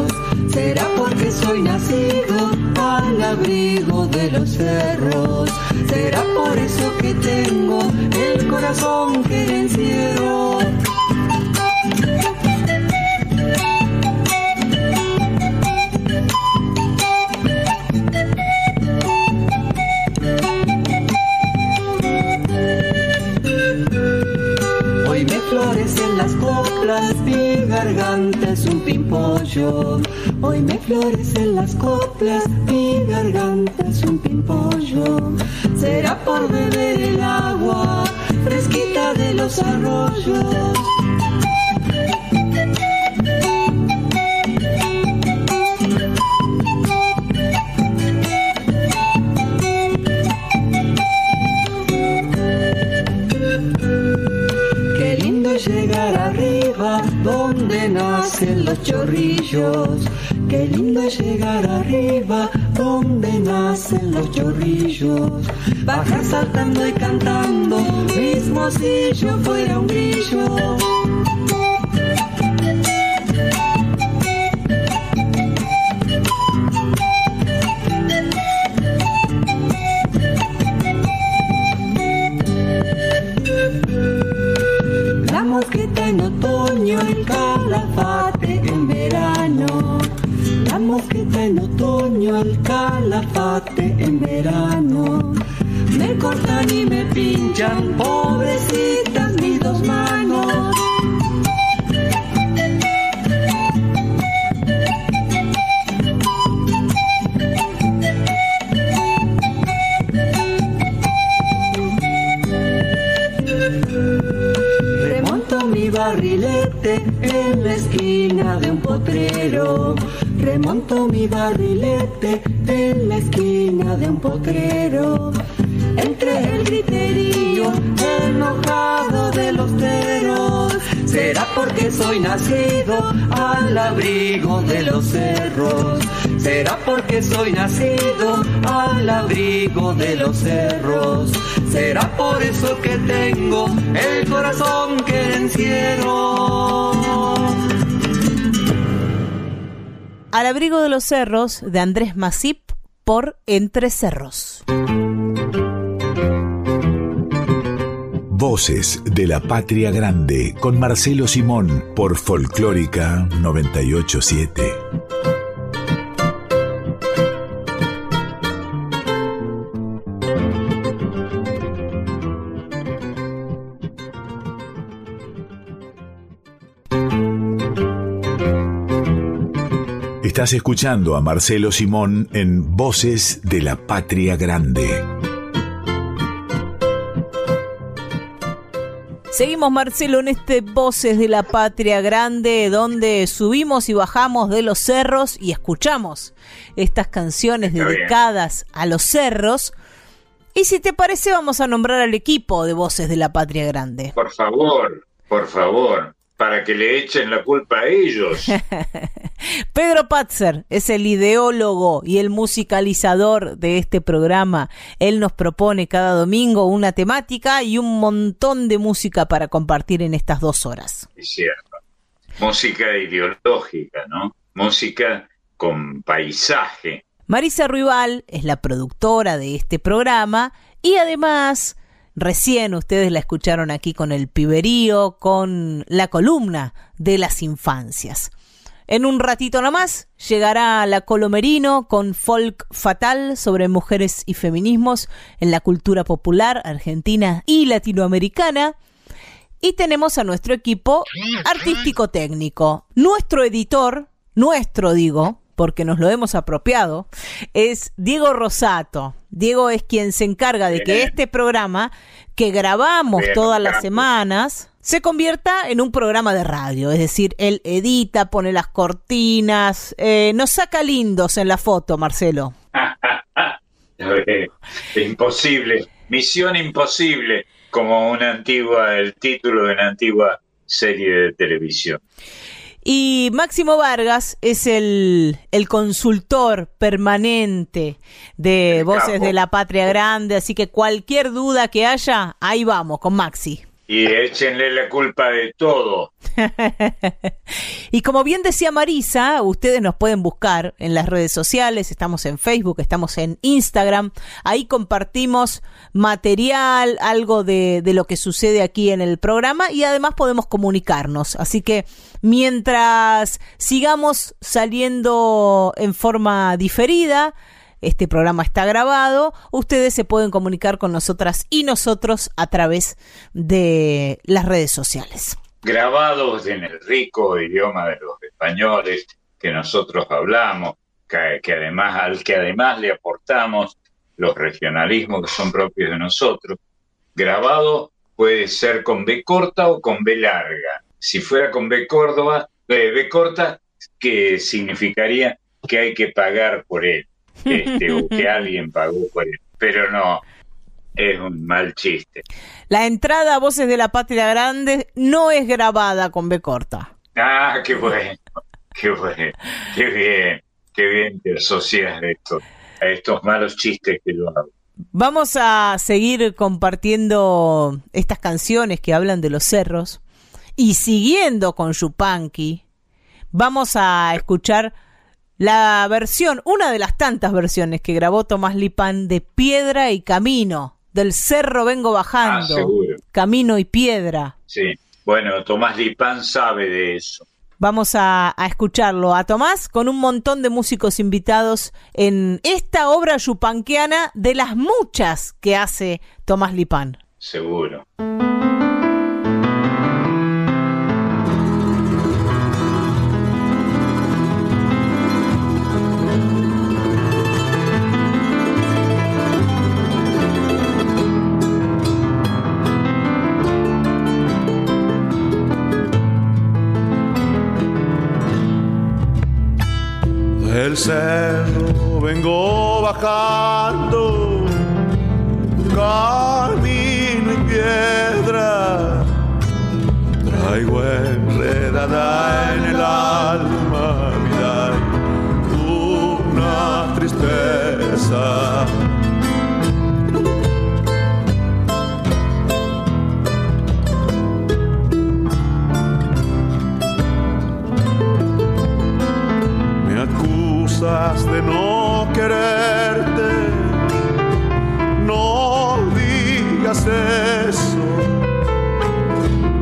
Los cerros. Será por eso que tengo el corazón querenciero. Hoy me florecen las coplas, mi garganta es un pimpollo. Hoy me florecen las coplas, mi garganta pimpollo. Será por beber el agua fresquita de los arroyos. Qué lindo llegar arriba donde nacen los chorrillos. Qué lindo llegar arriba donde nacen los chorrillos. Bajar saltando y cantando, mismo si yo fuera un grillo. Los cerros. Será por eso que tengo el corazón querenciero. Al abrigo de los cerros de Andrés Masip por Entre Cerros. Voces de la Patria Grande con Marcelo Simón por Folclórica 987. Estás escuchando a Marcelo Simón en Voces de la Patria Grande. Seguimos, Marcelo, en este Voces de la Patria Grande, donde subimos y bajamos de los cerros y escuchamos estas canciones dedicadas a los cerros. Y si te parece, vamos a nombrar al equipo de Voces de la Patria Grande. Por favor, por favor para que le echen la culpa a ellos. Pedro Patzer es el ideólogo y el musicalizador de este programa. Él nos propone cada domingo una temática y un montón de música para compartir en estas dos horas. Es cierto. Música ideológica, ¿no? Música con paisaje. Marisa Ruibal es la productora de este programa y además Recién ustedes la escucharon aquí con el piberío, con la columna de las infancias. En un ratito nomás llegará la Colomerino con folk fatal sobre mujeres y feminismos en la cultura popular argentina y latinoamericana. Y tenemos a nuestro equipo artístico técnico. Nuestro editor, nuestro digo, porque nos lo hemos apropiado, es Diego Rosato. Diego es quien se encarga de que este programa, que grabamos todas las semanas, se convierta en un programa de radio. Es decir, él edita, pone las cortinas, eh, nos saca lindos en la foto, Marcelo. imposible, misión imposible, como una antigua, el título de una antigua serie de televisión. Y Máximo Vargas es el, el consultor permanente de Voces de la Patria Grande, así que cualquier duda que haya, ahí vamos con Maxi. Y échenle la culpa de todo. y como bien decía Marisa, ustedes nos pueden buscar en las redes sociales, estamos en Facebook, estamos en Instagram, ahí compartimos material, algo de, lo que sucede aquí en el programa y además podemos comunicarnos. Así que mientras sigamos saliendo en forma diferida, este programa está grabado, ustedes se pueden comunicar con nosotras y nosotros a través de las redes sociales. Grabados en el rico idioma de los españoles que nosotros hablamos, que, además al que además le aportamos los regionalismos que son propios de nosotros. Grabado puede ser con B corta o con B larga. Si fuera con B Córdoba, eh, B corta, que significaría que hay que pagar por él este, o que alguien pagó por él. Pero no, es un mal chiste. La entrada a Voces de la Patria Grande no es grabada con B corta. Ah, qué bueno, qué bueno, qué bien, qué bien te asocias esto, a estos malos chistes que yo hago. Vamos a seguir compartiendo estas canciones que hablan de los cerros y siguiendo con Yupanqui, vamos a escuchar la versión, una de las tantas versiones que grabó Tomás Lipán de Piedra y Camino, del cerro vengo bajando, ah, Camino y Piedra. Sí, bueno, Tomás Lipán sabe de eso. Vamos a, a, escucharlo a Tomás con un montón de músicos invitados en esta obra yupanquiana de las muchas que hace Tomás Lipán. Seguro. El cerro vengo bajando, camino y piedra, traigo enredada en el alma, vida, una tristeza. de no quererte. No digas eso,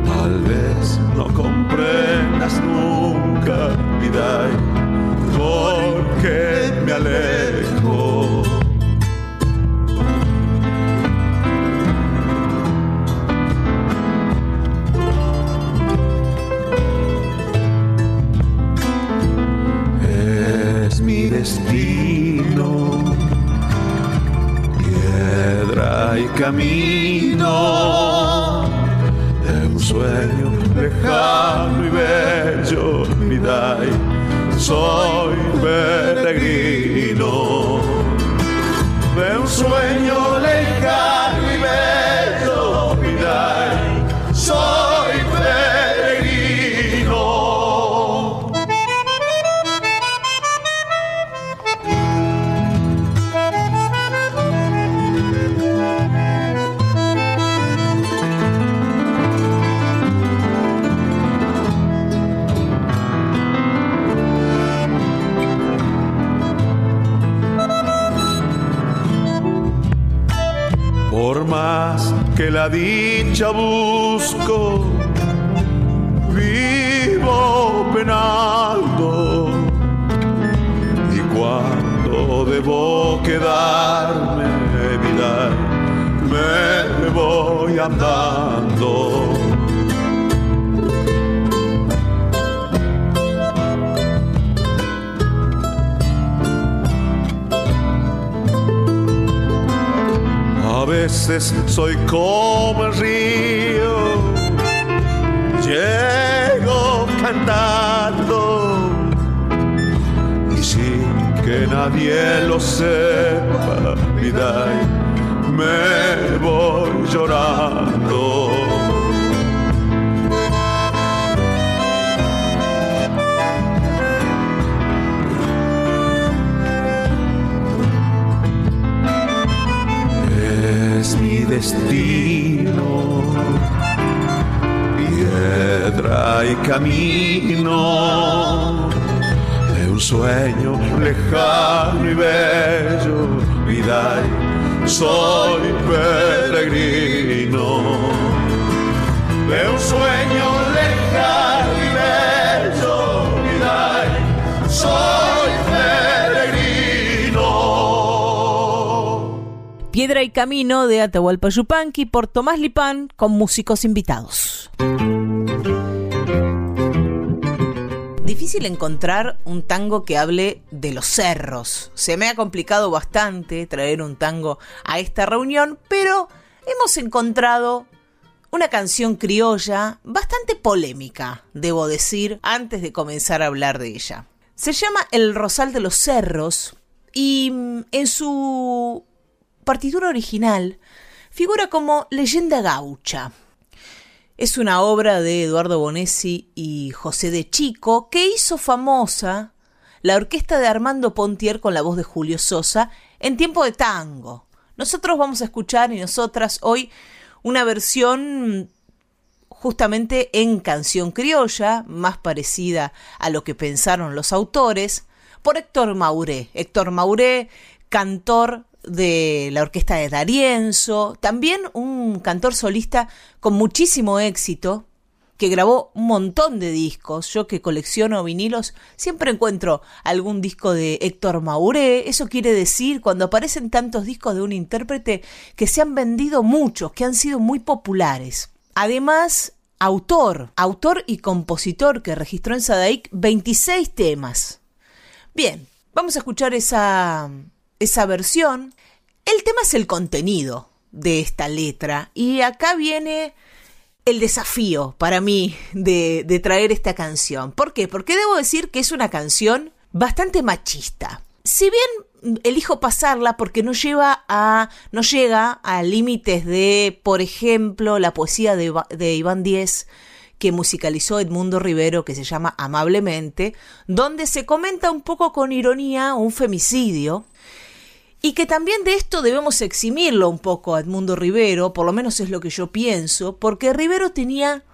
tal vez no comprendas nunca, vida camino de un sueño lejano y bello, mi dai, soy peregrino. De un sueño la dicha busco, vivo penando. Y cuando debo quedarme, vida, me voy andando. Veces soy como el río, llego cantando y sin que nadie lo sepa, vida, me voy llorando. Destino, piedra y camino de un sueño lejano y bello, vida, soy peregrino de un sueño lejano y bello, vida, soy Piedra y Camino de Atahualpa Yupanqui por Tomás Lipán con músicos invitados. Difícil encontrar un tango que hable de los cerros. Se me ha complicado bastante traer un tango a esta reunión, pero hemos encontrado una canción criolla bastante polémica, debo decir, antes de comenzar a hablar de ella. Se llama El Rosal de los Cerros y mm, en su partitura original figura como leyenda gaucha. Es una obra de Eduardo Bonesi y José de Chico que hizo famosa la orquesta de Armando Pontier con la voz de Julio Sosa en tiempo de tango. Nosotros vamos a escuchar y nosotras hoy una versión justamente en canción criolla, más parecida a lo que pensaron los autores, por Héctor Mauré. Héctor Mauré, cantor de la orquesta de Darienzo, también un cantor solista con muchísimo éxito, que grabó un montón de discos. Yo que colecciono vinilos, siempre encuentro algún disco de Héctor Mauré. Eso quiere decir, cuando aparecen tantos discos de un intérprete, que se han vendido muchos, que han sido muy populares. Además, autor, autor y compositor que registró en Sadaic 26 temas. Bien, vamos a escuchar esa, esa versión. El tema es el contenido de esta letra y acá viene el desafío para mí de, traer esta canción. ¿Por qué? Porque debo decir que es una canción bastante machista. Si bien elijo pasarla porque no lleva a no llega a límites de, por ejemplo, la poesía de, de Iván Diez que musicalizó Edmundo Rivero, que se llama Amablemente, donde se comenta un poco con ironía un femicidio, y que también de esto debemos eximirlo un poco a Edmundo Rivero, por lo menos es lo que yo pienso, porque Rivero tenía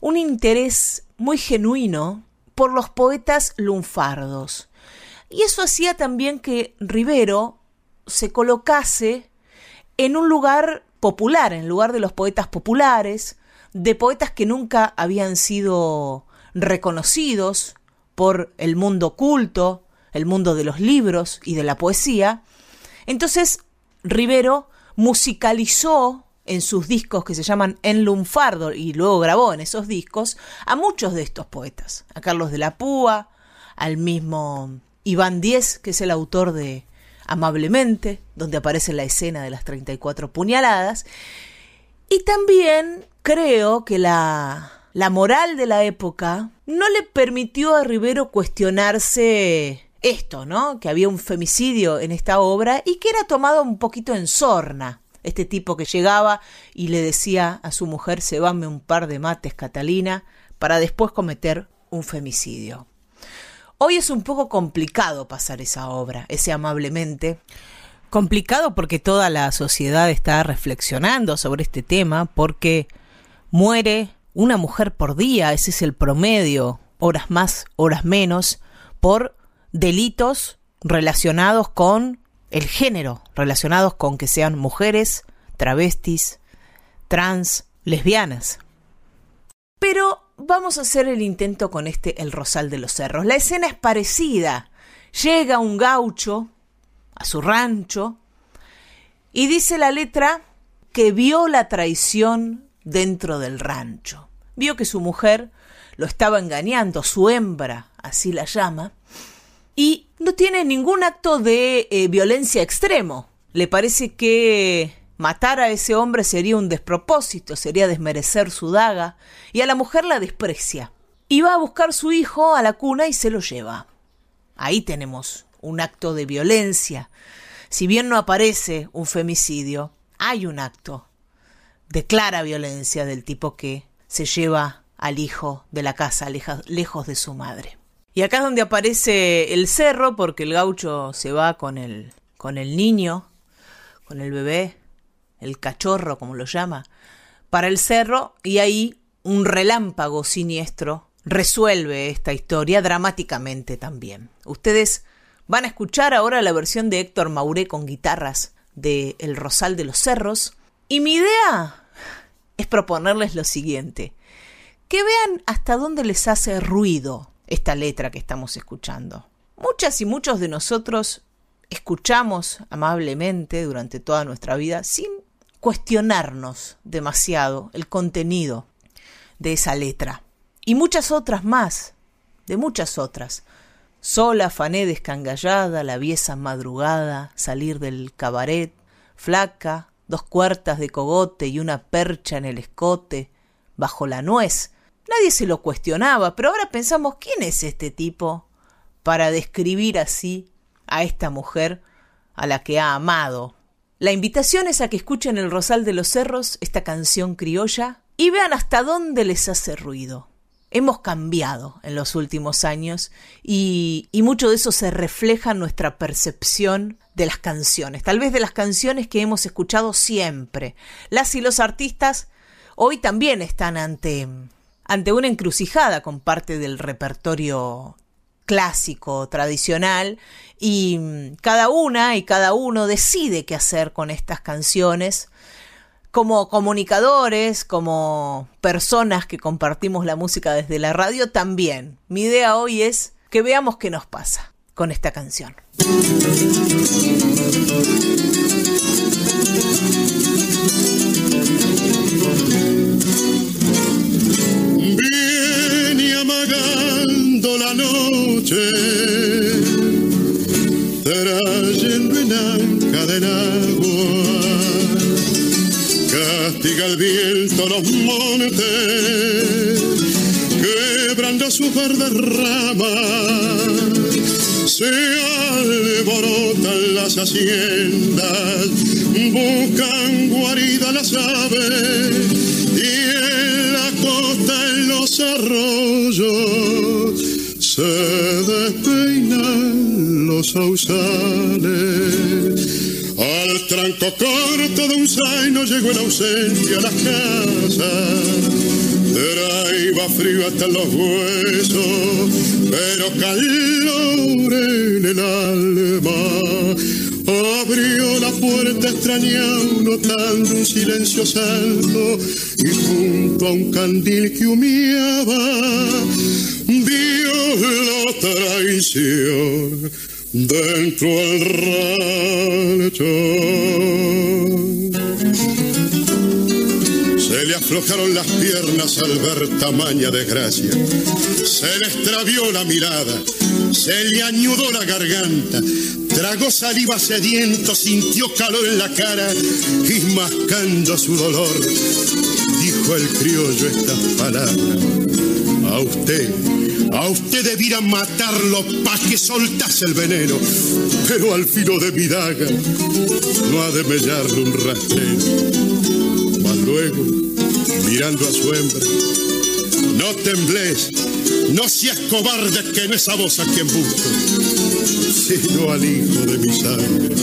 un interés muy genuino por los poetas lunfardos. Y eso hacía también que Rivero se colocase en un lugar popular, en lugar de los poetas populares, de poetas que nunca habían sido reconocidos por el mundo culto, el mundo de los libros y de la poesía, entonces, Rivero musicalizó en sus discos que se llaman En Lunfardo y luego grabó en esos discos a muchos de estos poetas, a Carlos de la Púa, al mismo Iván Diez, que es el autor de Amablemente, donde aparece la escena de las 34 puñaladas, y también creo que la, la moral de la época no le permitió a Rivero cuestionarse esto, ¿no? Que había un femicidio en esta obra y que era tomado un poquito en sorna. Este tipo que llegaba y le decía a su mujer, se vame un par de mates, Catalina, para después cometer un femicidio. Hoy es un poco complicado pasar esa obra, ese amablemente. Complicado porque toda la sociedad está reflexionando sobre este tema, porque muere una mujer por día, ese es el promedio, horas más, horas menos, por delitos relacionados con el género, relacionados con que sean mujeres, travestis, trans, lesbianas. Pero vamos a hacer el intento con este El Rosal de los Cerros. La escena es parecida. Llega un gaucho a su rancho y dice la letra que vio la traición dentro del rancho. Vio que su mujer lo estaba engañando, su hembra, así la llama, y no tiene ningún acto de eh, violencia extremo. Le parece que Matar a ese hombre sería un despropósito, sería desmerecer su daga, y a la mujer la desprecia. Y va a buscar su hijo a la cuna y se lo lleva. Ahí tenemos un acto de violencia. Si bien no aparece un femicidio, hay un acto de clara violencia del tipo que se lleva al hijo de la casa lejos de su madre. Y acá es donde aparece el cerro, porque el gaucho se va con el, con el niño, con el bebé, el cachorro, como lo llama, para el cerro y ahí un relámpago siniestro resuelve esta historia dramáticamente también. Ustedes van a escuchar ahora la versión de Héctor Mauré con guitarras de El Rosal de los Cerros y mi idea es proponerles lo siguiente, que vean hasta dónde les hace ruido esta letra que estamos escuchando. Muchas y muchos de nosotros escuchamos amablemente durante toda nuestra vida sin cuestionarnos demasiado el contenido de esa letra. Y muchas otras más, de muchas otras. Sola afané descangallada, la viesa madrugada, salir del cabaret, flaca, dos cuartas de cogote y una percha en el escote, bajo la nuez. Nadie se lo cuestionaba, pero ahora pensamos quién es este tipo para describir así a esta mujer a la que ha amado la invitación es a que escuchen el Rosal de los Cerros, esta canción criolla, y vean hasta dónde les hace ruido. Hemos cambiado en los últimos años y, mucho de eso se refleja en nuestra percepción de las canciones, tal vez de las canciones que hemos escuchado siempre. Las y los artistas hoy también están ante, ante una encrucijada con parte del repertorio clásico, tradicional, y mm, cada una y cada uno decide qué hacer con estas canciones. Como comunicadores, como personas que compartimos la música desde la radio, también. Mi idea hoy es que veamos qué nos pasa con esta canción. Noche, trayendo en anca del agua, castiga el viento los montes, quebrando sus verdes ramas, se alborotan las haciendas, buscan guarida las aves y en la costa en los arroyos se despeinan los sausales. Al tranco corto de un zaino llegó en ausencia a las casas. Traía frío hasta los huesos, pero calor en el alma. Extraña notando un silencio salvo y junto a un candil que humeaba la traición dentro del rancho. Aflojaron las piernas al ver tamaña desgracia. Se le extravió la mirada, se le añudó la garganta. Tragó saliva sediento, sintió calor en la cara y mascando su dolor dijo el criollo estas palabras. A usted, a usted debiera matarlo pa' que soltase el veneno, pero al filo de mi daga no ha de mellarle un rastrero. Mas luego, mirando a su hembra, no tembles, no seas cobarde que no es a vos a quien busco, sino al hijo de mi sangre.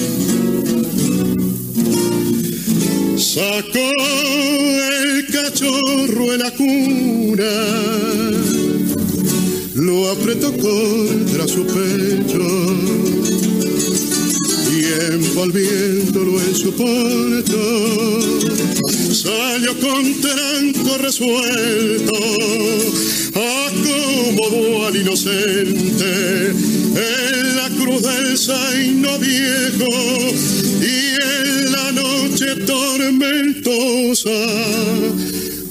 Sacó el cachorro en la cuna, lo apretó contra su pecho y envolviéndolo en su puerto, salió con tranco resuelto, acomodó al inocente en la cruz del zaino viejo y en la noche tormentosa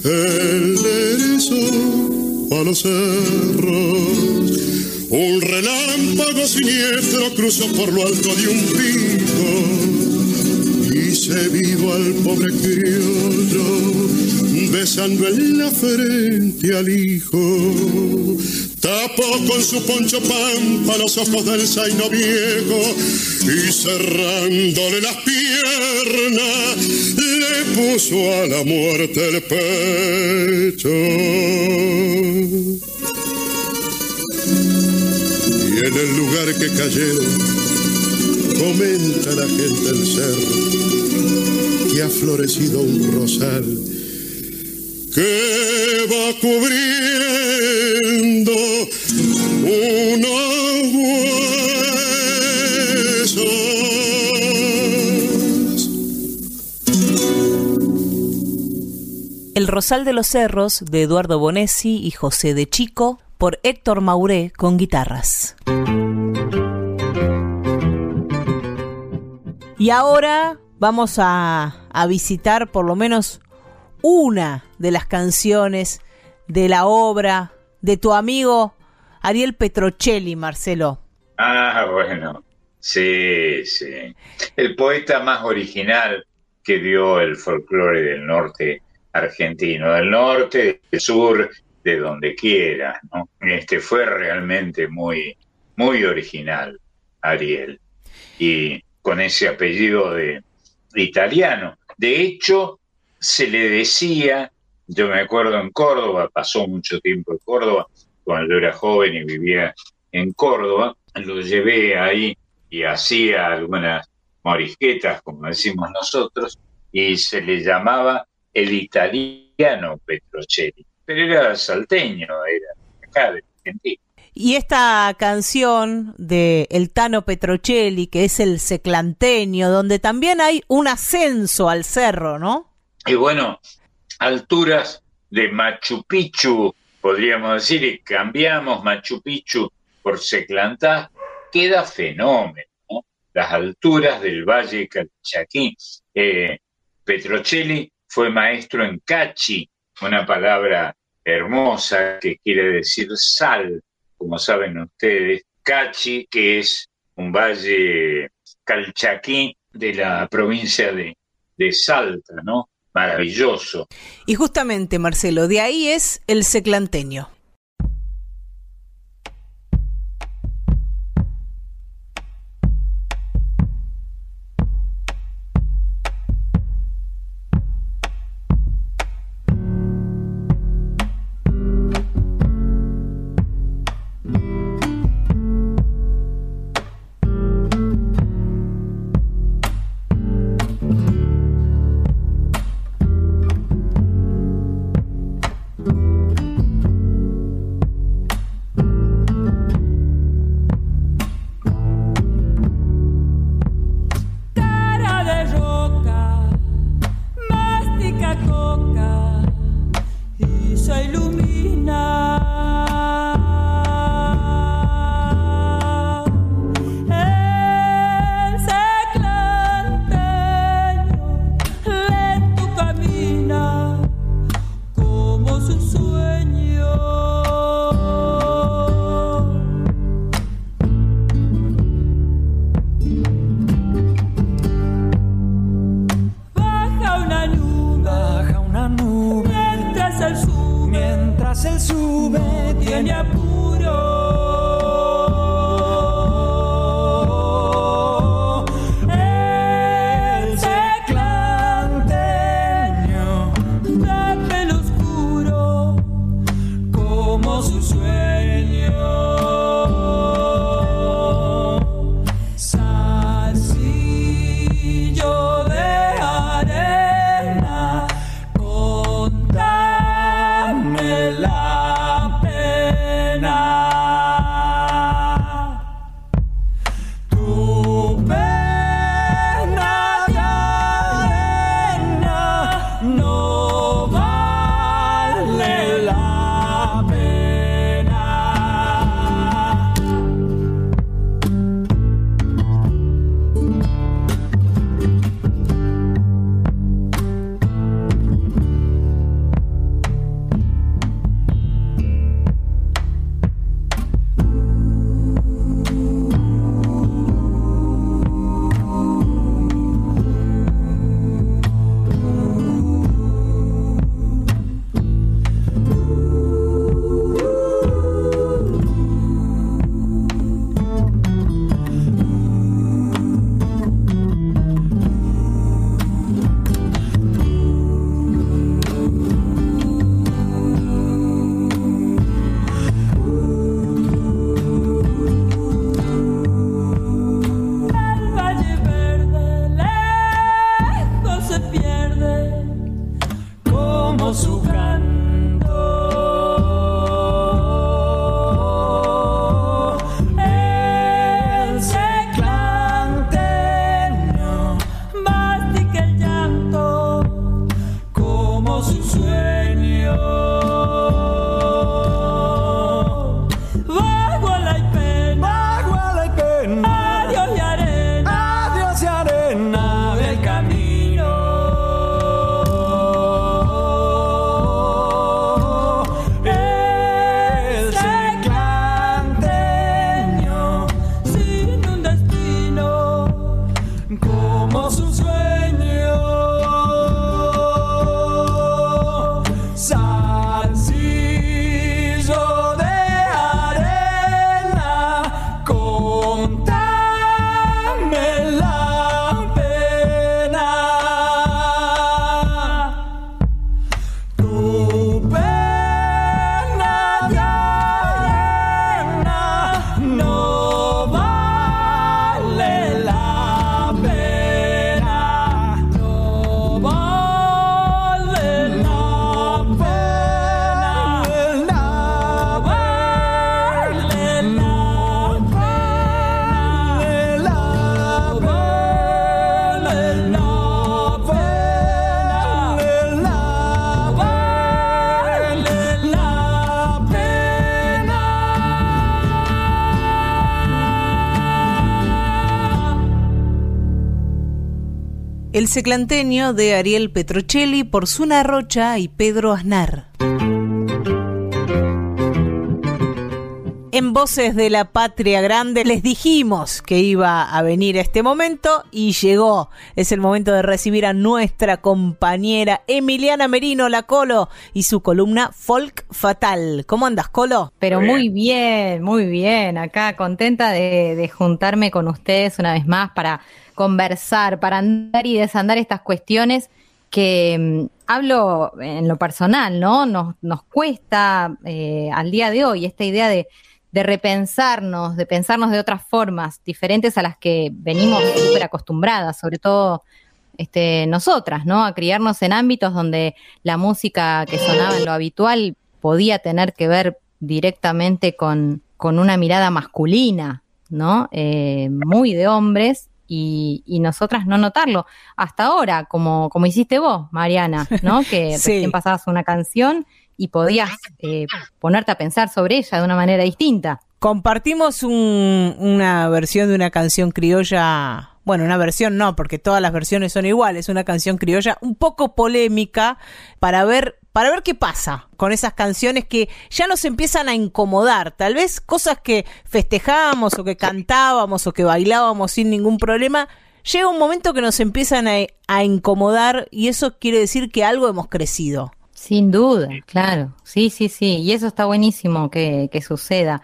el derecho a los cerros. Un relámpago siniestro cruzó por lo alto de un pico se vio al pobre criollo besando en la frente al hijo. Tapó con su poncho pampa los ojos del zaino viejo y cerrándole las piernas le puso a la muerte el pecho. Y en el lugar que cayeron, comenta la gente del cerro ha florecido un rosal que va cubriendo unos huesos. El Rosal de los Cerros de Eduardo Bonesi y José de Chico por Héctor Mauré con guitarras. Y ahora vamos a, a visitar por lo menos una de las canciones de la obra de tu amigo Ariel Petrocelli, Marcelo. Ah, bueno, sí, sí. El poeta más original que dio el folclore del norte argentino, del norte, del sur, de donde quiera, ¿no? Este fue realmente muy, muy original, Ariel, y con ese apellido de, italiano. De hecho, se le decía, yo me acuerdo en Córdoba, pasó mucho tiempo en Córdoba, cuando yo era joven y vivía en Córdoba, lo llevé ahí y hacía algunas morisquetas, como decimos nosotros, y se le llamaba el italiano Petrocelli, pero era salteño, era acá de Argentina. Y esta canción de El Tano Petrocelli, que es el seclanteño, donde también hay un ascenso al cerro, ¿no? Y bueno, alturas de Machu Picchu, podríamos decir, y cambiamos Machu Picchu por Seclantá, queda fenómeno, ¿no? Las alturas del Valle Calchaquí. Eh, Petrocelli fue maestro en Cachi, una palabra hermosa que quiere decir sal, como saben ustedes. Cachi, que es un valle calchaquí de la provincia de, Salta, ¿no? maravilloso. Y justamente, Marcelo, de ahí es el seclanteño. El seclanteño de Ariel Petrocelli por Zuna Rocha y Pedro Aznar. En Voces de la Patria Grande les dijimos que iba a venir este momento y llegó. Es el momento de recibir a nuestra compañera Emiliana Merino, la Colo, y su columna Folk Fatal. ¿Cómo andas, Colo? Pero muy bien, muy bien. Acá contenta de, de juntarme con ustedes una vez más para conversar, para andar y desandar estas cuestiones que mm, hablo en lo personal, ¿no? Nos, nos cuesta eh, al día de hoy esta idea de, repensarnos, de pensarnos de otras formas diferentes a las que venimos súper acostumbradas, sobre todo este, nosotras, ¿no? A criarnos en ámbitos donde la música que sonaba en lo habitual podía tener que ver directamente con, con una mirada masculina, ¿no? Eh, muy de hombres y, y nosotras no notarlo. Hasta ahora, como, como hiciste vos, Mariana, ¿no? Que Sí. recién pasabas una canción y podías eh, ponerte a pensar sobre ella de una manera distinta. Compartimos un- una versión de una canción criolla, bueno, una versión no, porque todas las versiones son iguales, una canción criolla un poco polémica para ver para ver qué pasa con esas canciones que ya nos empiezan a incomodar, tal vez cosas que festejábamos o que cantábamos o que bailábamos sin ningún problema, llega un momento que nos empiezan a, a incomodar y eso quiere decir que algo hemos crecido. Sin duda, claro. Sí, sí, sí. Y eso está buenísimo que, que suceda.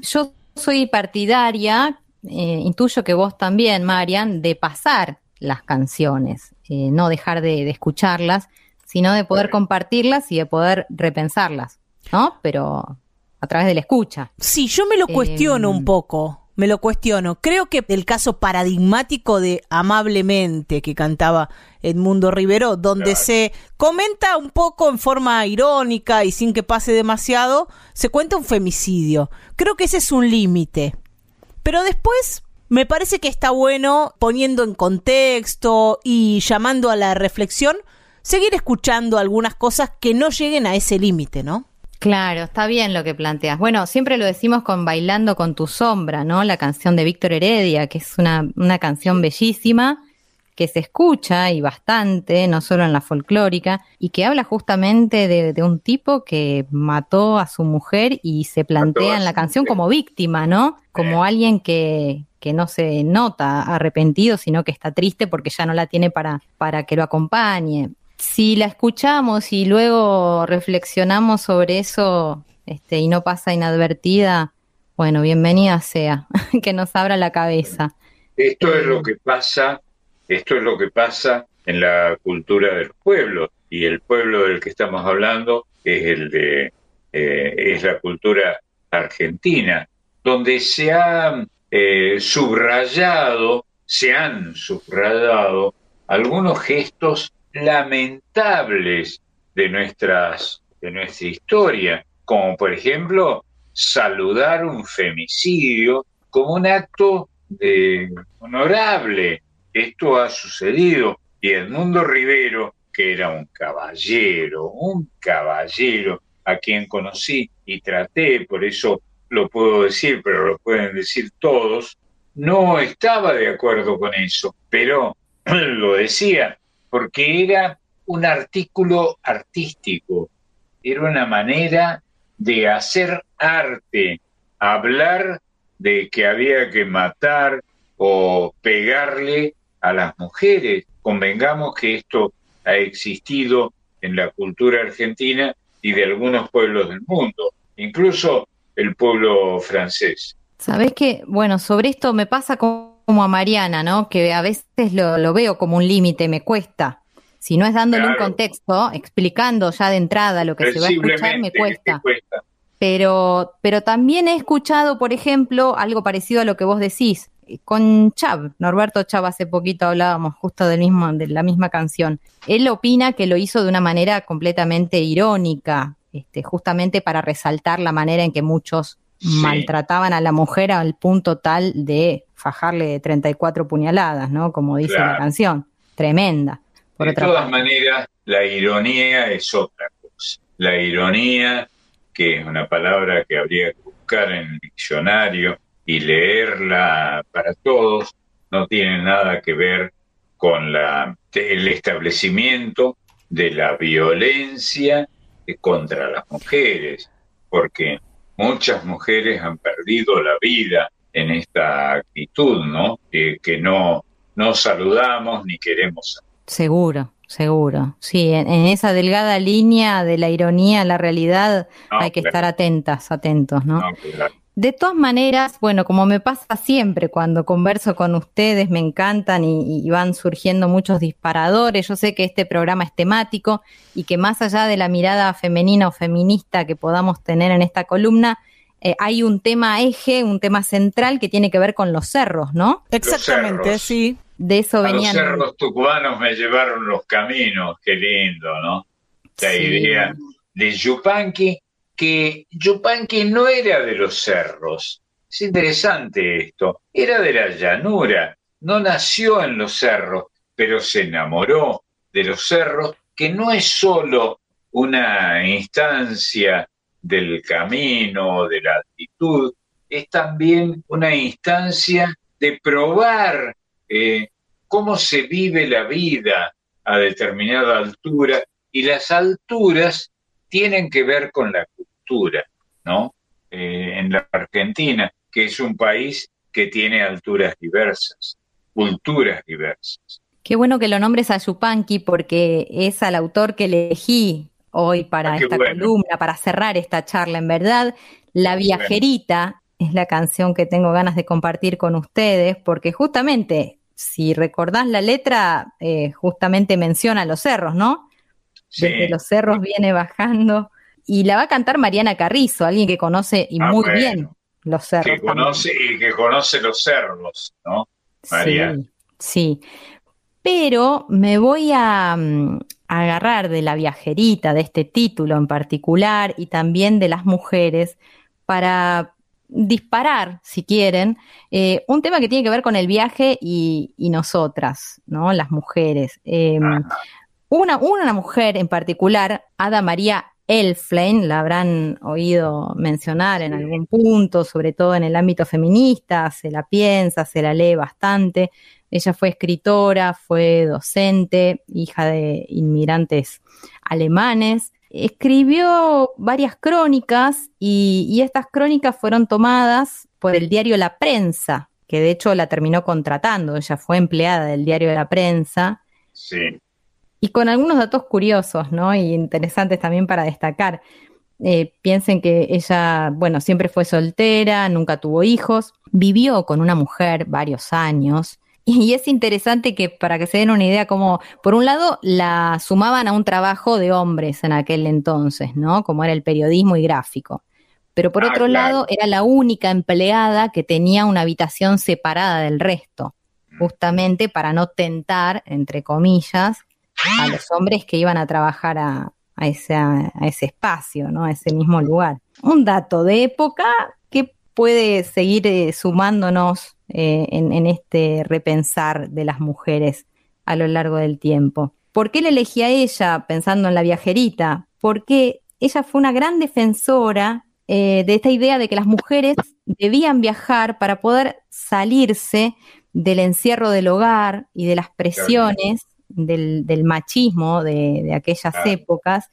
Yo soy partidaria, eh, intuyo que vos también, Marian, de pasar las canciones, eh, no dejar de, de escucharlas, sino de poder compartirlas y de poder repensarlas, ¿no? Pero a través de la escucha. Sí, yo me lo cuestiono Em, un poco. Me lo cuestiono. Creo que el caso paradigmático de Amablemente que cantaba Edmundo Rivero, donde se comenta un poco en forma irónica y sin que pase demasiado, se cuenta un femicidio. Creo que ese es un límite. Pero después me parece que está bueno poniendo en contexto y llamando a la reflexión, seguir escuchando algunas cosas que no lleguen a ese límite, ¿no? Claro, está bien lo que planteas. Bueno, siempre lo decimos con Bailando con tu sombra, ¿no? La canción de Víctor Heredia, que es una, una canción bellísima, que se escucha y bastante, no solo en la folclórica, y que habla justamente de, de un tipo que mató a su mujer y se plantea en la canción como víctima, ¿no? Como alguien que, que no se nota arrepentido, sino que está triste porque ya no la tiene para, para que lo acompañe. Si la escuchamos y luego reflexionamos sobre eso este, y no pasa inadvertida, bueno, bienvenida sea, que nos abra la cabeza. Esto es lo que pasa, esto es lo que pasa en la cultura del pueblo y el pueblo del que estamos hablando es el de eh, es la cultura argentina, donde se ha eh, subrayado, se han subrayado algunos gestos lamentables de nuestras de nuestra historia, como por ejemplo saludar un femicidio como un acto de honorable. Esto ha sucedido y Edmundo Rivero, que era un caballero, un caballero a quien conocí y traté, por eso lo puedo decir, pero lo pueden decir todos, no estaba de acuerdo con eso, pero lo decía porque era un artículo artístico, era una manera de hacer arte, hablar de que había que matar o pegarle a las mujeres. Convengamos que esto ha existido en la cultura argentina y de algunos pueblos del mundo, incluso el pueblo francés. Sabés que, bueno, sobre esto me pasa como a Mariana, ¿no? Que a veces lo, lo veo como un límite, me cuesta. Si no es dándole un contexto, explicando ya de entrada lo que se va a escuchar, me cuesta. Pero, pero también he escuchado, por ejemplo, algo parecido a lo que vos decís. Con Chav, Norberto Chav, hace poquito hablábamos justo del mismo, de la misma canción. Él opina que lo hizo de una manera completamente irónica, este, justamente para resaltar la manera en que muchos maltrataban a la mujer al punto tal de fajarle 34 puñaladas, ¿no? Como dice la canción. Tremenda. Por de otra todas parte. maneras, la ironía es otra cosa. La ironía, que es una palabra que habría que buscar en el diccionario y leerla para todos, no tiene nada que ver con la, el establecimiento de la violencia contra las mujeres, porque muchas mujeres han perdido la vida en esta actitud, ¿no? Que, que no, no saludamos ni queremos Seguro, seguro. Sí, en, en esa delgada línea de la ironía a la realidad No, hay que claro. estar atentas, atentos, ¿no? No, claro. De todas maneras, bueno, como me pasa siempre cuando converso con ustedes, me encantan y, y van surgiendo muchos disparadores. Yo sé que este programa es temático y que más allá de la mirada femenina o feminista que podamos tener en esta columna, eh, hay un tema eje, un tema central que tiene que ver con los cerros, ¿no? Exactamente, cerros. sí. De eso A los venían. cerros tucumanos me llevaron los caminos, qué lindo, ¿no? La Sí. idea de Yupanqui, que Yupanqui no era de los cerros. Es interesante esto. Era de la llanura. No nació en los cerros, pero se enamoró de los cerros, que no es solo una instancia del camino, de la actitud, es también una instancia de probar eh, cómo se vive la vida a determinada altura y las alturas tienen que ver con la cultura, ¿no? Eh, en la Argentina, que es un país que tiene alturas diversas, culturas diversas. Qué bueno que lo nombres a Yupanqui porque es al autor que elegí hoy para Ah, esta bueno. columna, para cerrar esta charla. En verdad, La Viajerita es la canción que tengo ganas de compartir con ustedes, porque justamente, si recordás la letra, eh, justamente menciona los cerros, ¿no? Sí. Desde los cerros viene bajando. Y la va a cantar Mariana Carrizo, alguien que conoce y Ah, muy bueno. bien los cerros. que también. conoce y que conoce los cerros, ¿no? María. Sí, sí. Pero me voy a, mm, a agarrar de la viajerita, de este título en particular, y también de las mujeres, para disparar, si quieren, eh, un tema que tiene que ver con el viaje y, y nosotras, ¿no? Las mujeres. Eh, una, una mujer en particular, Ada María Elflein, la habrán oído mencionar en algún punto, sobre todo en el ámbito feminista, se la piensa, se la lee bastante. Ella fue escritora, fue docente, hija de inmigrantes alemanes. Escribió varias crónicas y, y estas crónicas fueron tomadas por el diario La Prensa, que de hecho la terminó contratando. Ella fue empleada del diario La Prensa Sí. y con algunos datos curiosos, ¿no? Y interesantes también para destacar. Eh, piensen que ella, bueno, siempre fue soltera, nunca tuvo hijos, vivió con una mujer varios años. Y es interesante que para que se den una idea, como por un lado la sumaban a un trabajo de hombres en aquel entonces, ¿no? Como era el periodismo y gráfico. Pero por Ah, otro claro. lado era la única empleada que tenía una habitación separada del resto, justamente para no tentar, entre comillas, a los hombres que iban a trabajar a, a ese, a ese espacio, ¿no? A ese mismo lugar. Un dato de época puede seguir eh, sumándonos eh, en, en este repensar de las mujeres a lo largo del tiempo. ¿Por qué le elegí a ella pensando en la viajerita? Porque ella fue una gran defensora eh, de esta idea de que las mujeres debían viajar para poder salirse del encierro del hogar y de las presiones del, del machismo de, de aquellas épocas.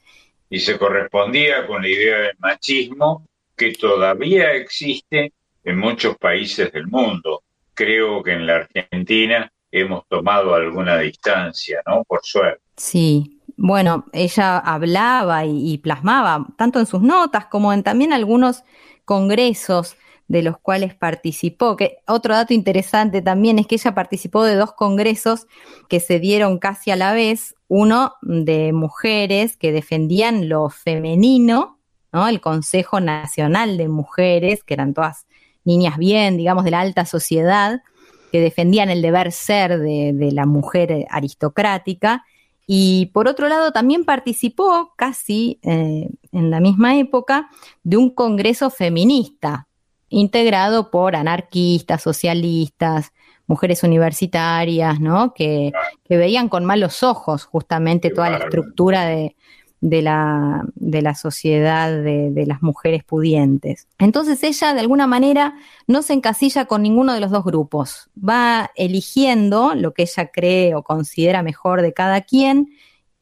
Y se correspondía con la idea del machismo que todavía existe en muchos países del mundo. Creo que en la Argentina hemos tomado alguna distancia, ¿no? Por suerte. Sí, bueno, ella hablaba y, y plasmaba tanto en sus notas como en también algunos congresos de los cuales participó. Que otro dato interesante también es que ella participó de dos congresos que se dieron casi a la vez, uno de mujeres que defendían lo femenino, ¿no? El Consejo Nacional de Mujeres, que eran todas niñas bien, digamos, de la alta sociedad, que defendían el deber ser de, la mujer aristocrática. Y por otro lado, también participó casi eh, en la misma época de un congreso feminista, integrado por anarquistas, socialistas, mujeres universitarias, ¿no? Que, veían con malos ojos justamente toda la estructura de, de la, de la sociedad de, de las mujeres pudientes. Entonces ella de alguna manera no se encasilla con ninguno de los dos grupos, va eligiendo lo que ella cree o considera mejor de cada quien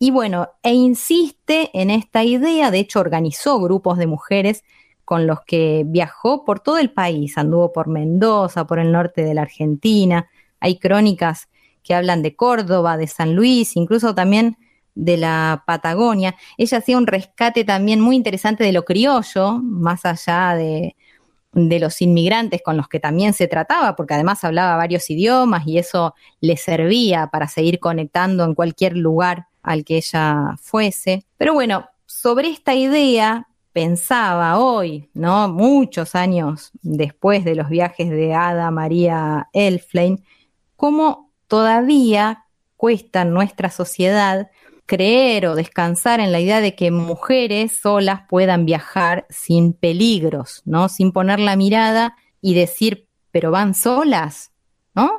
y bueno, e insiste en esta idea, de hecho organizó grupos de mujeres con los que viajó por todo el país, anduvo por Mendoza, por el norte de la Argentina, hay crónicas que hablan de Córdoba, de San Luis, incluso también de la Patagonia. Ella hacía un rescate también muy interesante de lo criollo, más allá de, de los inmigrantes con los que también se trataba, porque además hablaba varios idiomas y eso le servía para seguir conectando en cualquier lugar al que ella fuese. Pero bueno, sobre esta idea pensaba hoy, ¿no? Muchos años después de los viajes de Ada María Elflein, cómo todavía cuesta nuestra sociedad creer o descansar en la idea de que mujeres solas puedan viajar sin peligros, ¿no? Sin poner la mirada y decir, pero van solas, ¿no?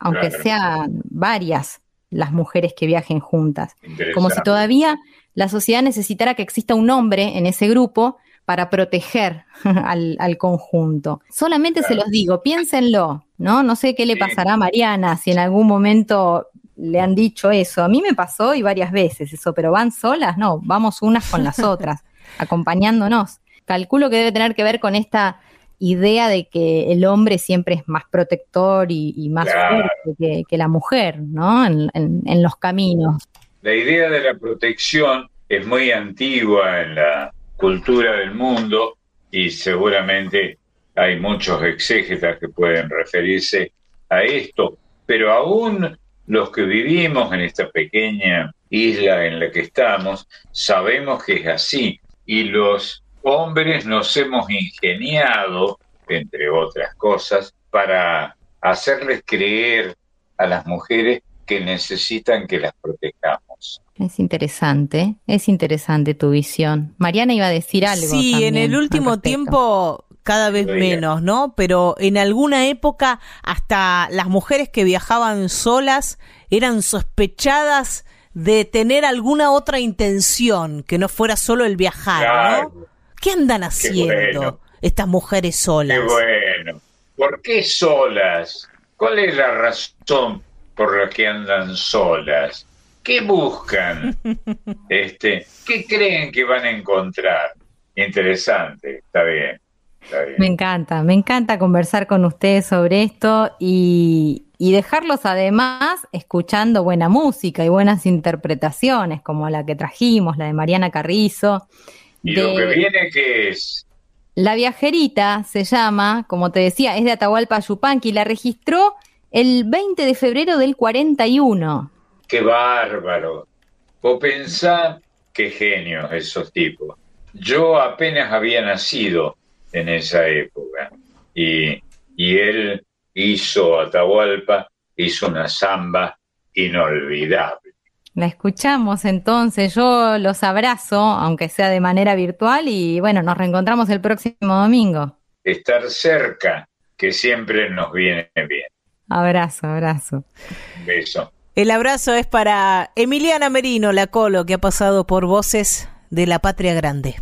Aunque Claro. sean varias las mujeres que viajen juntas. Como si todavía la sociedad necesitara que exista un hombre en ese grupo para proteger al, al conjunto. Solamente se los digo, piénsenlo, ¿no? No sé qué le Sí. pasará a Mariana, si en algún momento le han dicho eso. A mí me pasó y varias veces eso, pero van solas, no, vamos unas con las otras, acompañándonos. Calculo que debe tener que ver con esta idea de que el hombre siempre es más protector y, y más Claro. fuerte que, que la mujer, ¿no? En, en- en los caminos. La idea de la protección es muy antigua en la cultura del mundo y seguramente hay muchos exégetas que pueden referirse a esto, pero aún los que vivimos en esta pequeña isla en la que estamos, sabemos que es así y los hombres nos hemos ingeniado, entre otras cosas, para hacerles creer a las mujeres que necesitan que las protejamos. Es interesante, es interesante tu visión. Mariana iba a decir algo. Sí, en el último tiempo cada vez menos, ¿no? Pero en alguna época hasta las mujeres que viajaban solas eran sospechadas de tener alguna otra intención que no fuera solo el viajar, ¿no? ¿Qué andan haciendo bueno. estas mujeres solas? Qué bueno. ¿Por qué solas? ¿Cuál es la razón por la que andan solas? ¿Qué buscan? Este, ¿Qué creen que van a encontrar? Interesante, está bien. Me encanta, me encanta conversar con ustedes sobre esto y, y dejarlos además escuchando buena música y buenas interpretaciones como la que trajimos, la de Mariana Carrizo. ¿Y de- lo que viene qué es? La viajerita se llama, como te decía, es de Atahualpa Yupanqui, la registró el 20 de febrero del 41. ¡Qué bárbaro! Vos pensá qué genios esos tipos. Yo apenas había nacido en esa época y, y él hizo Atahualpa, hizo una samba inolvidable. La escuchamos entonces, yo los abrazo, aunque sea de manera virtual, y bueno, nos reencontramos el próximo domingo. Estar cerca, que siempre nos viene bien. Abrazo, abrazo. Beso. El abrazo es para Emiliana Merino, la colo, que ha pasado por voces de la Patria Grande.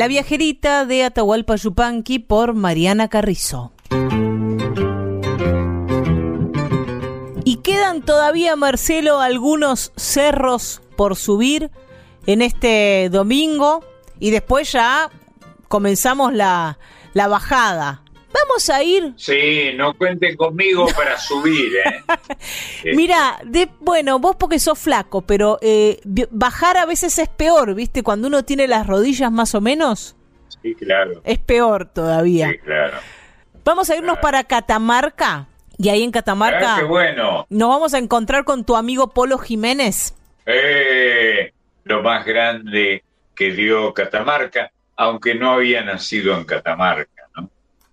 La viajerita de Atahualpa Yupanqui por Mariana Carrizo. Y quedan todavía, Marcelo, algunos cerros por subir en este domingo y después ya comenzamos la, la bajada. Vamos a ir. Sí, no cuenten conmigo para subir, ¿eh? Mira, de, bueno, vos porque sos flaco, pero eh, bajar a veces es peor, ¿viste? Cuando uno tiene las rodillas más o menos, Sí, claro. es peor todavía. Sí, claro. Vamos a irnos para Catamarca. Y ahí en Catamarca Ah, qué bueno. nos vamos a encontrar con tu amigo Polo Jiménez. Eh, lo más grande que dio Catamarca, aunque no había nacido en Catamarca.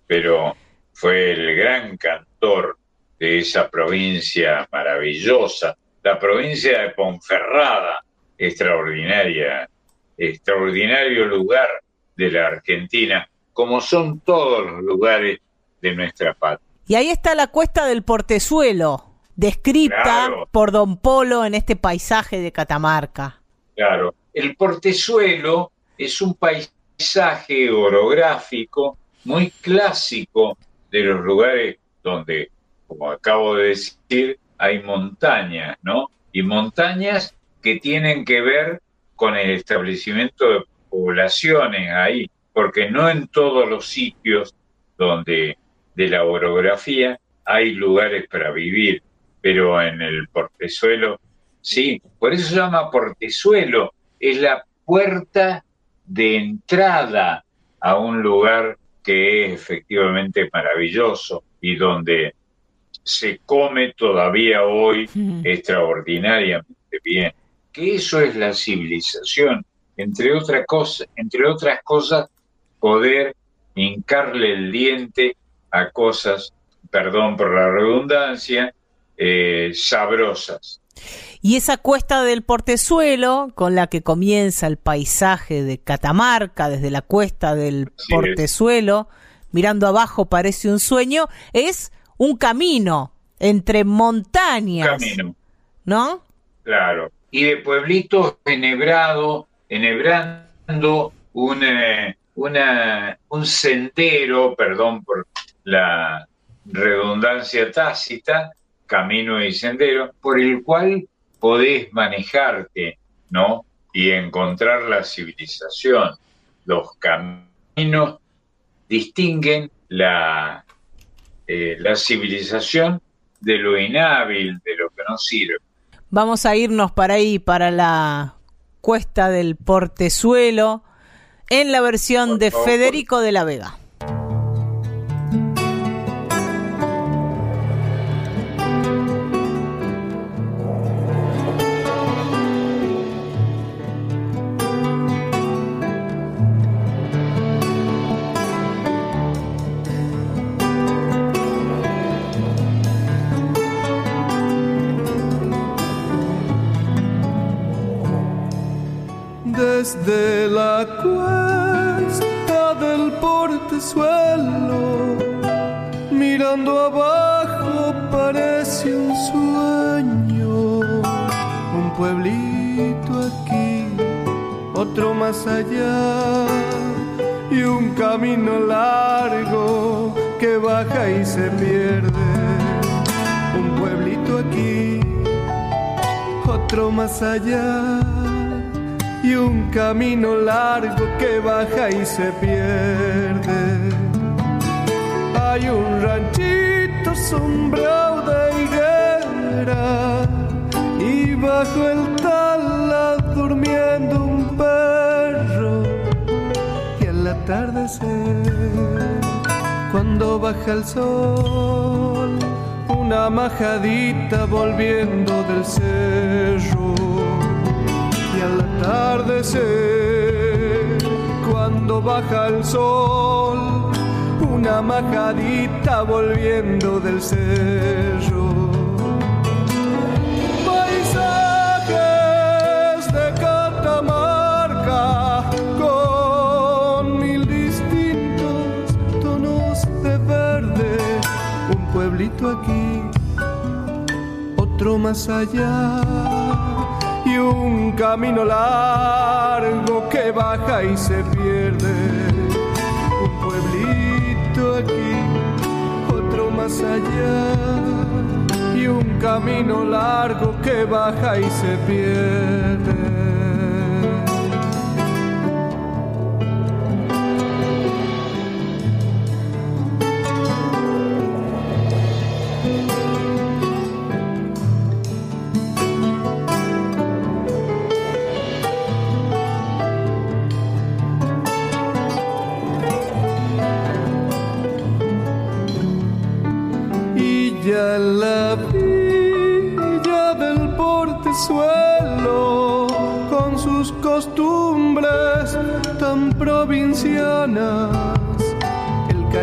Pero fue el gran cantor de esa provincia maravillosa, la provincia de Ponferrada, extraordinaria, extraordinario lugar de la Argentina, como son todos los lugares de nuestra patria. Y ahí está la cuesta del Portezuelo, descripta Claro. por Don Polo en este paisaje de Catamarca. Claro, el portezuelo es un paisaje orográfico muy clásico de los lugares donde, como acabo de decir, hay montañas, ¿no? Y montañas que tienen que ver con el establecimiento de poblaciones ahí, porque no en todos los sitios donde de la orografía hay lugares para vivir, pero en el portezuelo Sí, por eso se llama portezuelo. Es la puerta de entrada a un lugar que es efectivamente maravilloso y donde se come todavía hoy extraordinariamente bien. Que eso es la civilización. Entre, otra cosa, entre otras cosas, poder hincarle el diente a cosas, perdón por la redundancia, eh, sabrosas. Y esa cuesta del Portezuelo, con la que comienza el paisaje de Catamarca, desde la cuesta del. Portezuelo, mirando abajo parece un sueño, es un camino entre montañas, Camino. ¿no? Claro. Y de pueblitos enhebrado, enhebrando un, eh, una, un sendero, perdón por la redundancia tácita, camino y sendero, por el cual podés manejarte, ¿no? Y encontrar la civilización. Los caminos distinguen la, eh, la civilización de lo inhábil, de lo que no sirve. Vamos a irnos para ahí, para la cuesta del Portezuelo, en la versión de favor. Federico de la Vega. Desde la cuesta del portezuelo, mirando abajo parece un sueño. Un pueblito aquí, otro más allá, y un camino largo que baja y se pierde. Un pueblito aquí, otro más allá y un camino largo que baja y se pierde. Hay un ranchito sombrado de higuera y bajo el tala durmiendo un perro y al atardecer cuando baja el sol una majadita volviendo del cerro atardecer, cuando baja el sol, una majadita volviendo del cerro. Paisajes de Catamarca con mil distintos tonos de verde, un pueblito aquí, otro más allá un camino largo que baja y se pierde. Un pueblito aquí, otro más allá y un camino largo que baja y se pierde.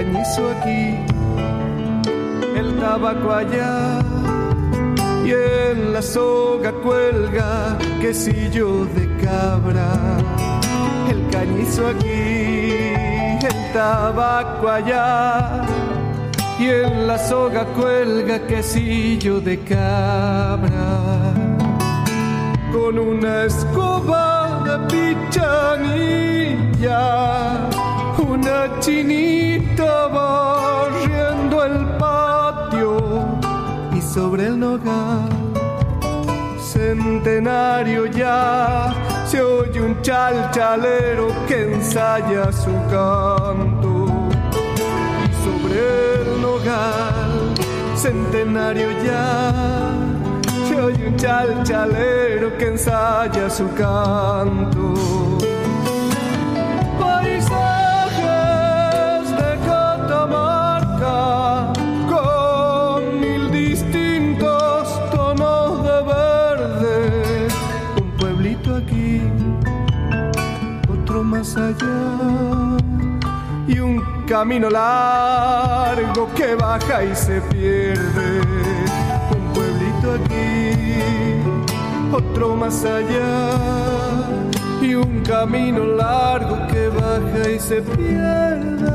El cañizo aquí, el tabaco allá, y en la soga cuelga quesillo de cabra, el cañizo aquí, el tabaco allá y en la soga cuelga quesillo de cabra. Con una escoba de pichanilla una chinita barriendo el patio y sobre el nogal centenario ya se oye un chalchalero que ensaya su canto. Sobre el nogal centenario ya se oye un chalchalero que ensaya su canto allá y un camino largo que baja y se pierde. Un pueblito aquí, otro más allá, y un camino largo que baja y se pierde.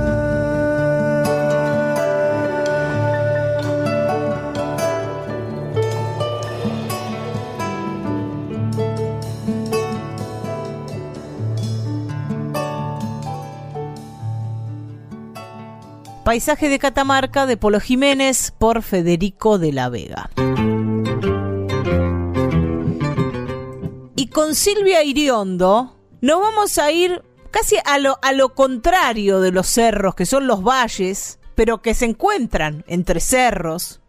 Paisaje de Catamarca de Polo Jiménez por Federico de la Vega. Y con Silvia Iriondo nos vamos a ir casi a lo, a lo contrario de los cerros, que son los valles, pero que se encuentran entre cerros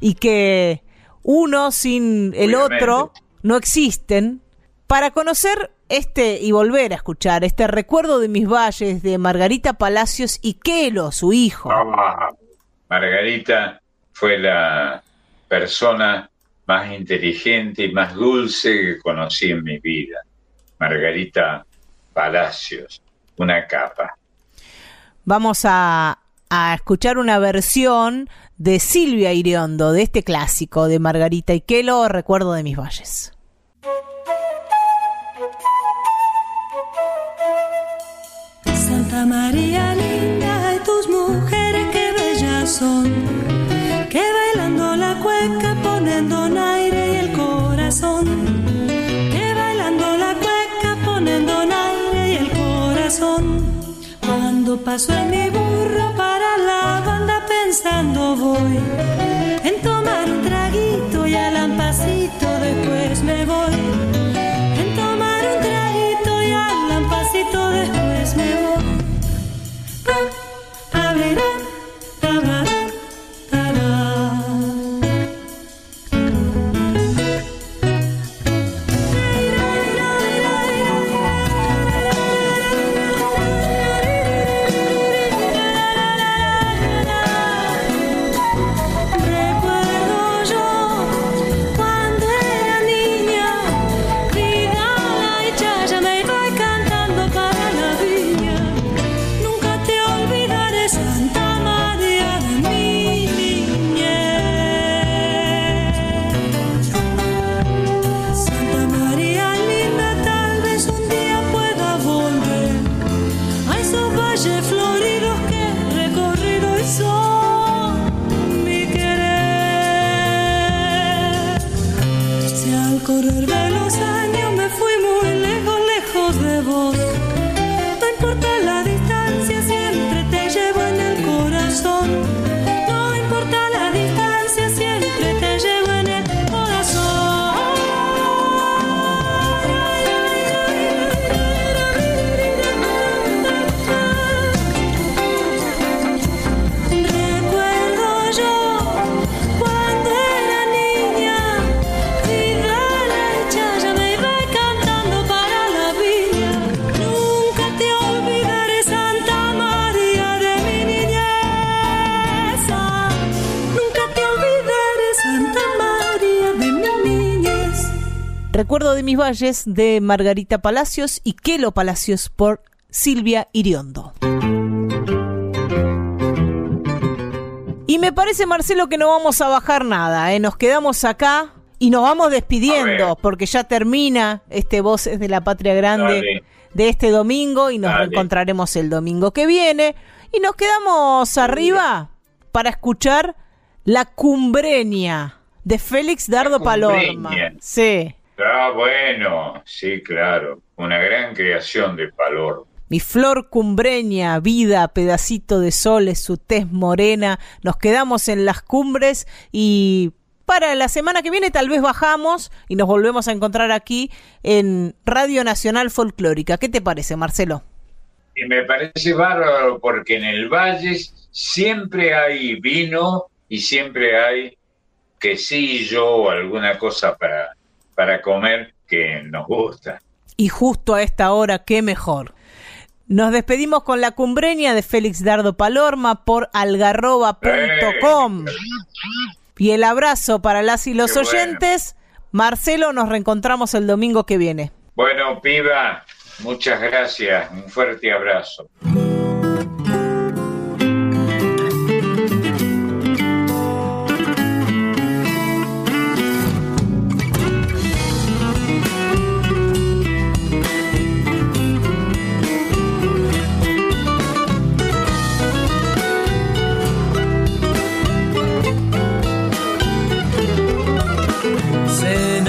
y que uno sin el Obviamente. otro no existen, para conocer este y volver a escuchar este recuerdo de mis valles de Margarita Palacios y Kelo, su hijo. Ah, Margarita fue la persona más inteligente y más dulce que conocí en mi vida. Margarita Palacios, una capa. Vamos a, a escuchar una versión de Silvia Iriondo de este clásico de Margarita y Kelo, Recuerdo de mis valles. María linda y tus mujeres que bellas son, que bailando la cueca poniendo en aire y el corazón, que bailando la cueca poniendo en aire y el corazón. Cuando paso en mi burro para la banda pensando voy en tomar un traguito y al lampacito después me voy. Recuerdo de mis valles de Margarita Palacios y Kelo Palacios por Silvia Iriondo. Y me parece, Marcelo, que no vamos a bajar nada, ¿eh? nos quedamos acá y nos vamos despidiendo porque ya termina este Voces de la Patria Grande Dale. de este domingo y nos Dale. reencontraremos el domingo que viene. Y nos quedamos arriba para escuchar La Cumbreña de Félix Dardo Palorma. Cumbreña. Sí. Ah, bueno, sí, claro. Una gran creación de Palor. Mi flor cumbreña, vida, pedacito de sol, es su tez morena. Nos quedamos en las cumbres y para la semana que viene tal vez bajamos y nos volvemos a encontrar aquí en Radio Nacional Folclórica. ¿Qué te parece, Marcelo? Y me parece bárbaro porque en el Valle siempre hay vino y siempre hay quesillo o alguna cosa para, para comer que nos gusta. Y justo a esta hora, qué mejor. Nos despedimos con la cumbreña de Félix Dardo Palorma por algarroba.com. Y el abrazo para las y los Qué bueno. oyentes. Marcelo, nos reencontramos el domingo que viene. Bueno, piba, muchas gracias. Un fuerte abrazo.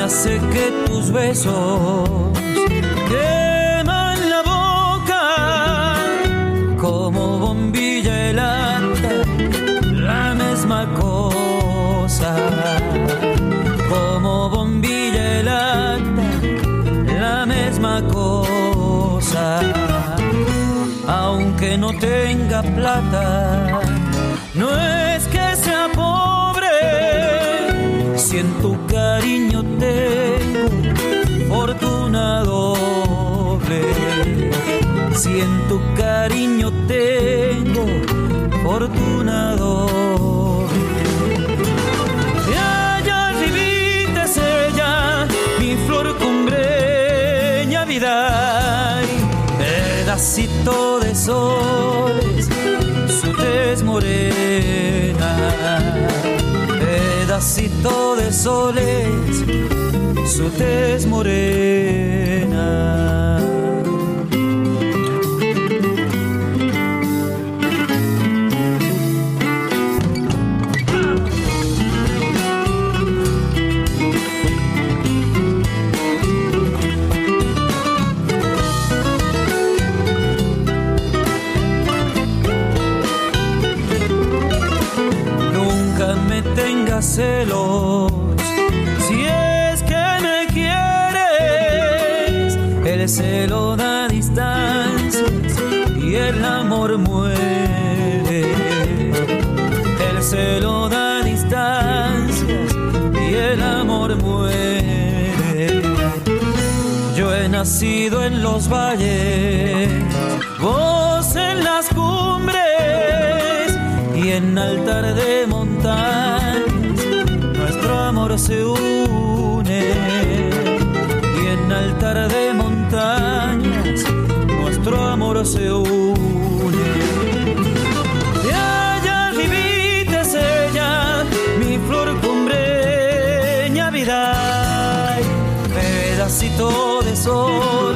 Se nace que tus besos queman la boca como bombilla helada, la misma cosa. Como bombilla la misma cosa. Aunque no tenga plata, si en tu cariño tengo fortuna doble, si en tu cariño tengo fortuna doble. Y allá arribita es ella, mi flor cumbreña vida, pedacito de soles, su tez morena pedacito de soles, su tez morena. Si es que me quieres. El celo da distancias y el amor muere. El celo da distancias y el amor muere. Yo he nacido en los valles, vos en las cumbres y en altar de nuestro amor se une y en altar de montañas nuestro amor se une. De allá limites ella, mi flor cumbreña vida, pedacito de sol,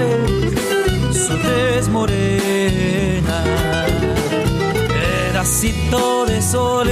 su tez morena, pedacito de sol.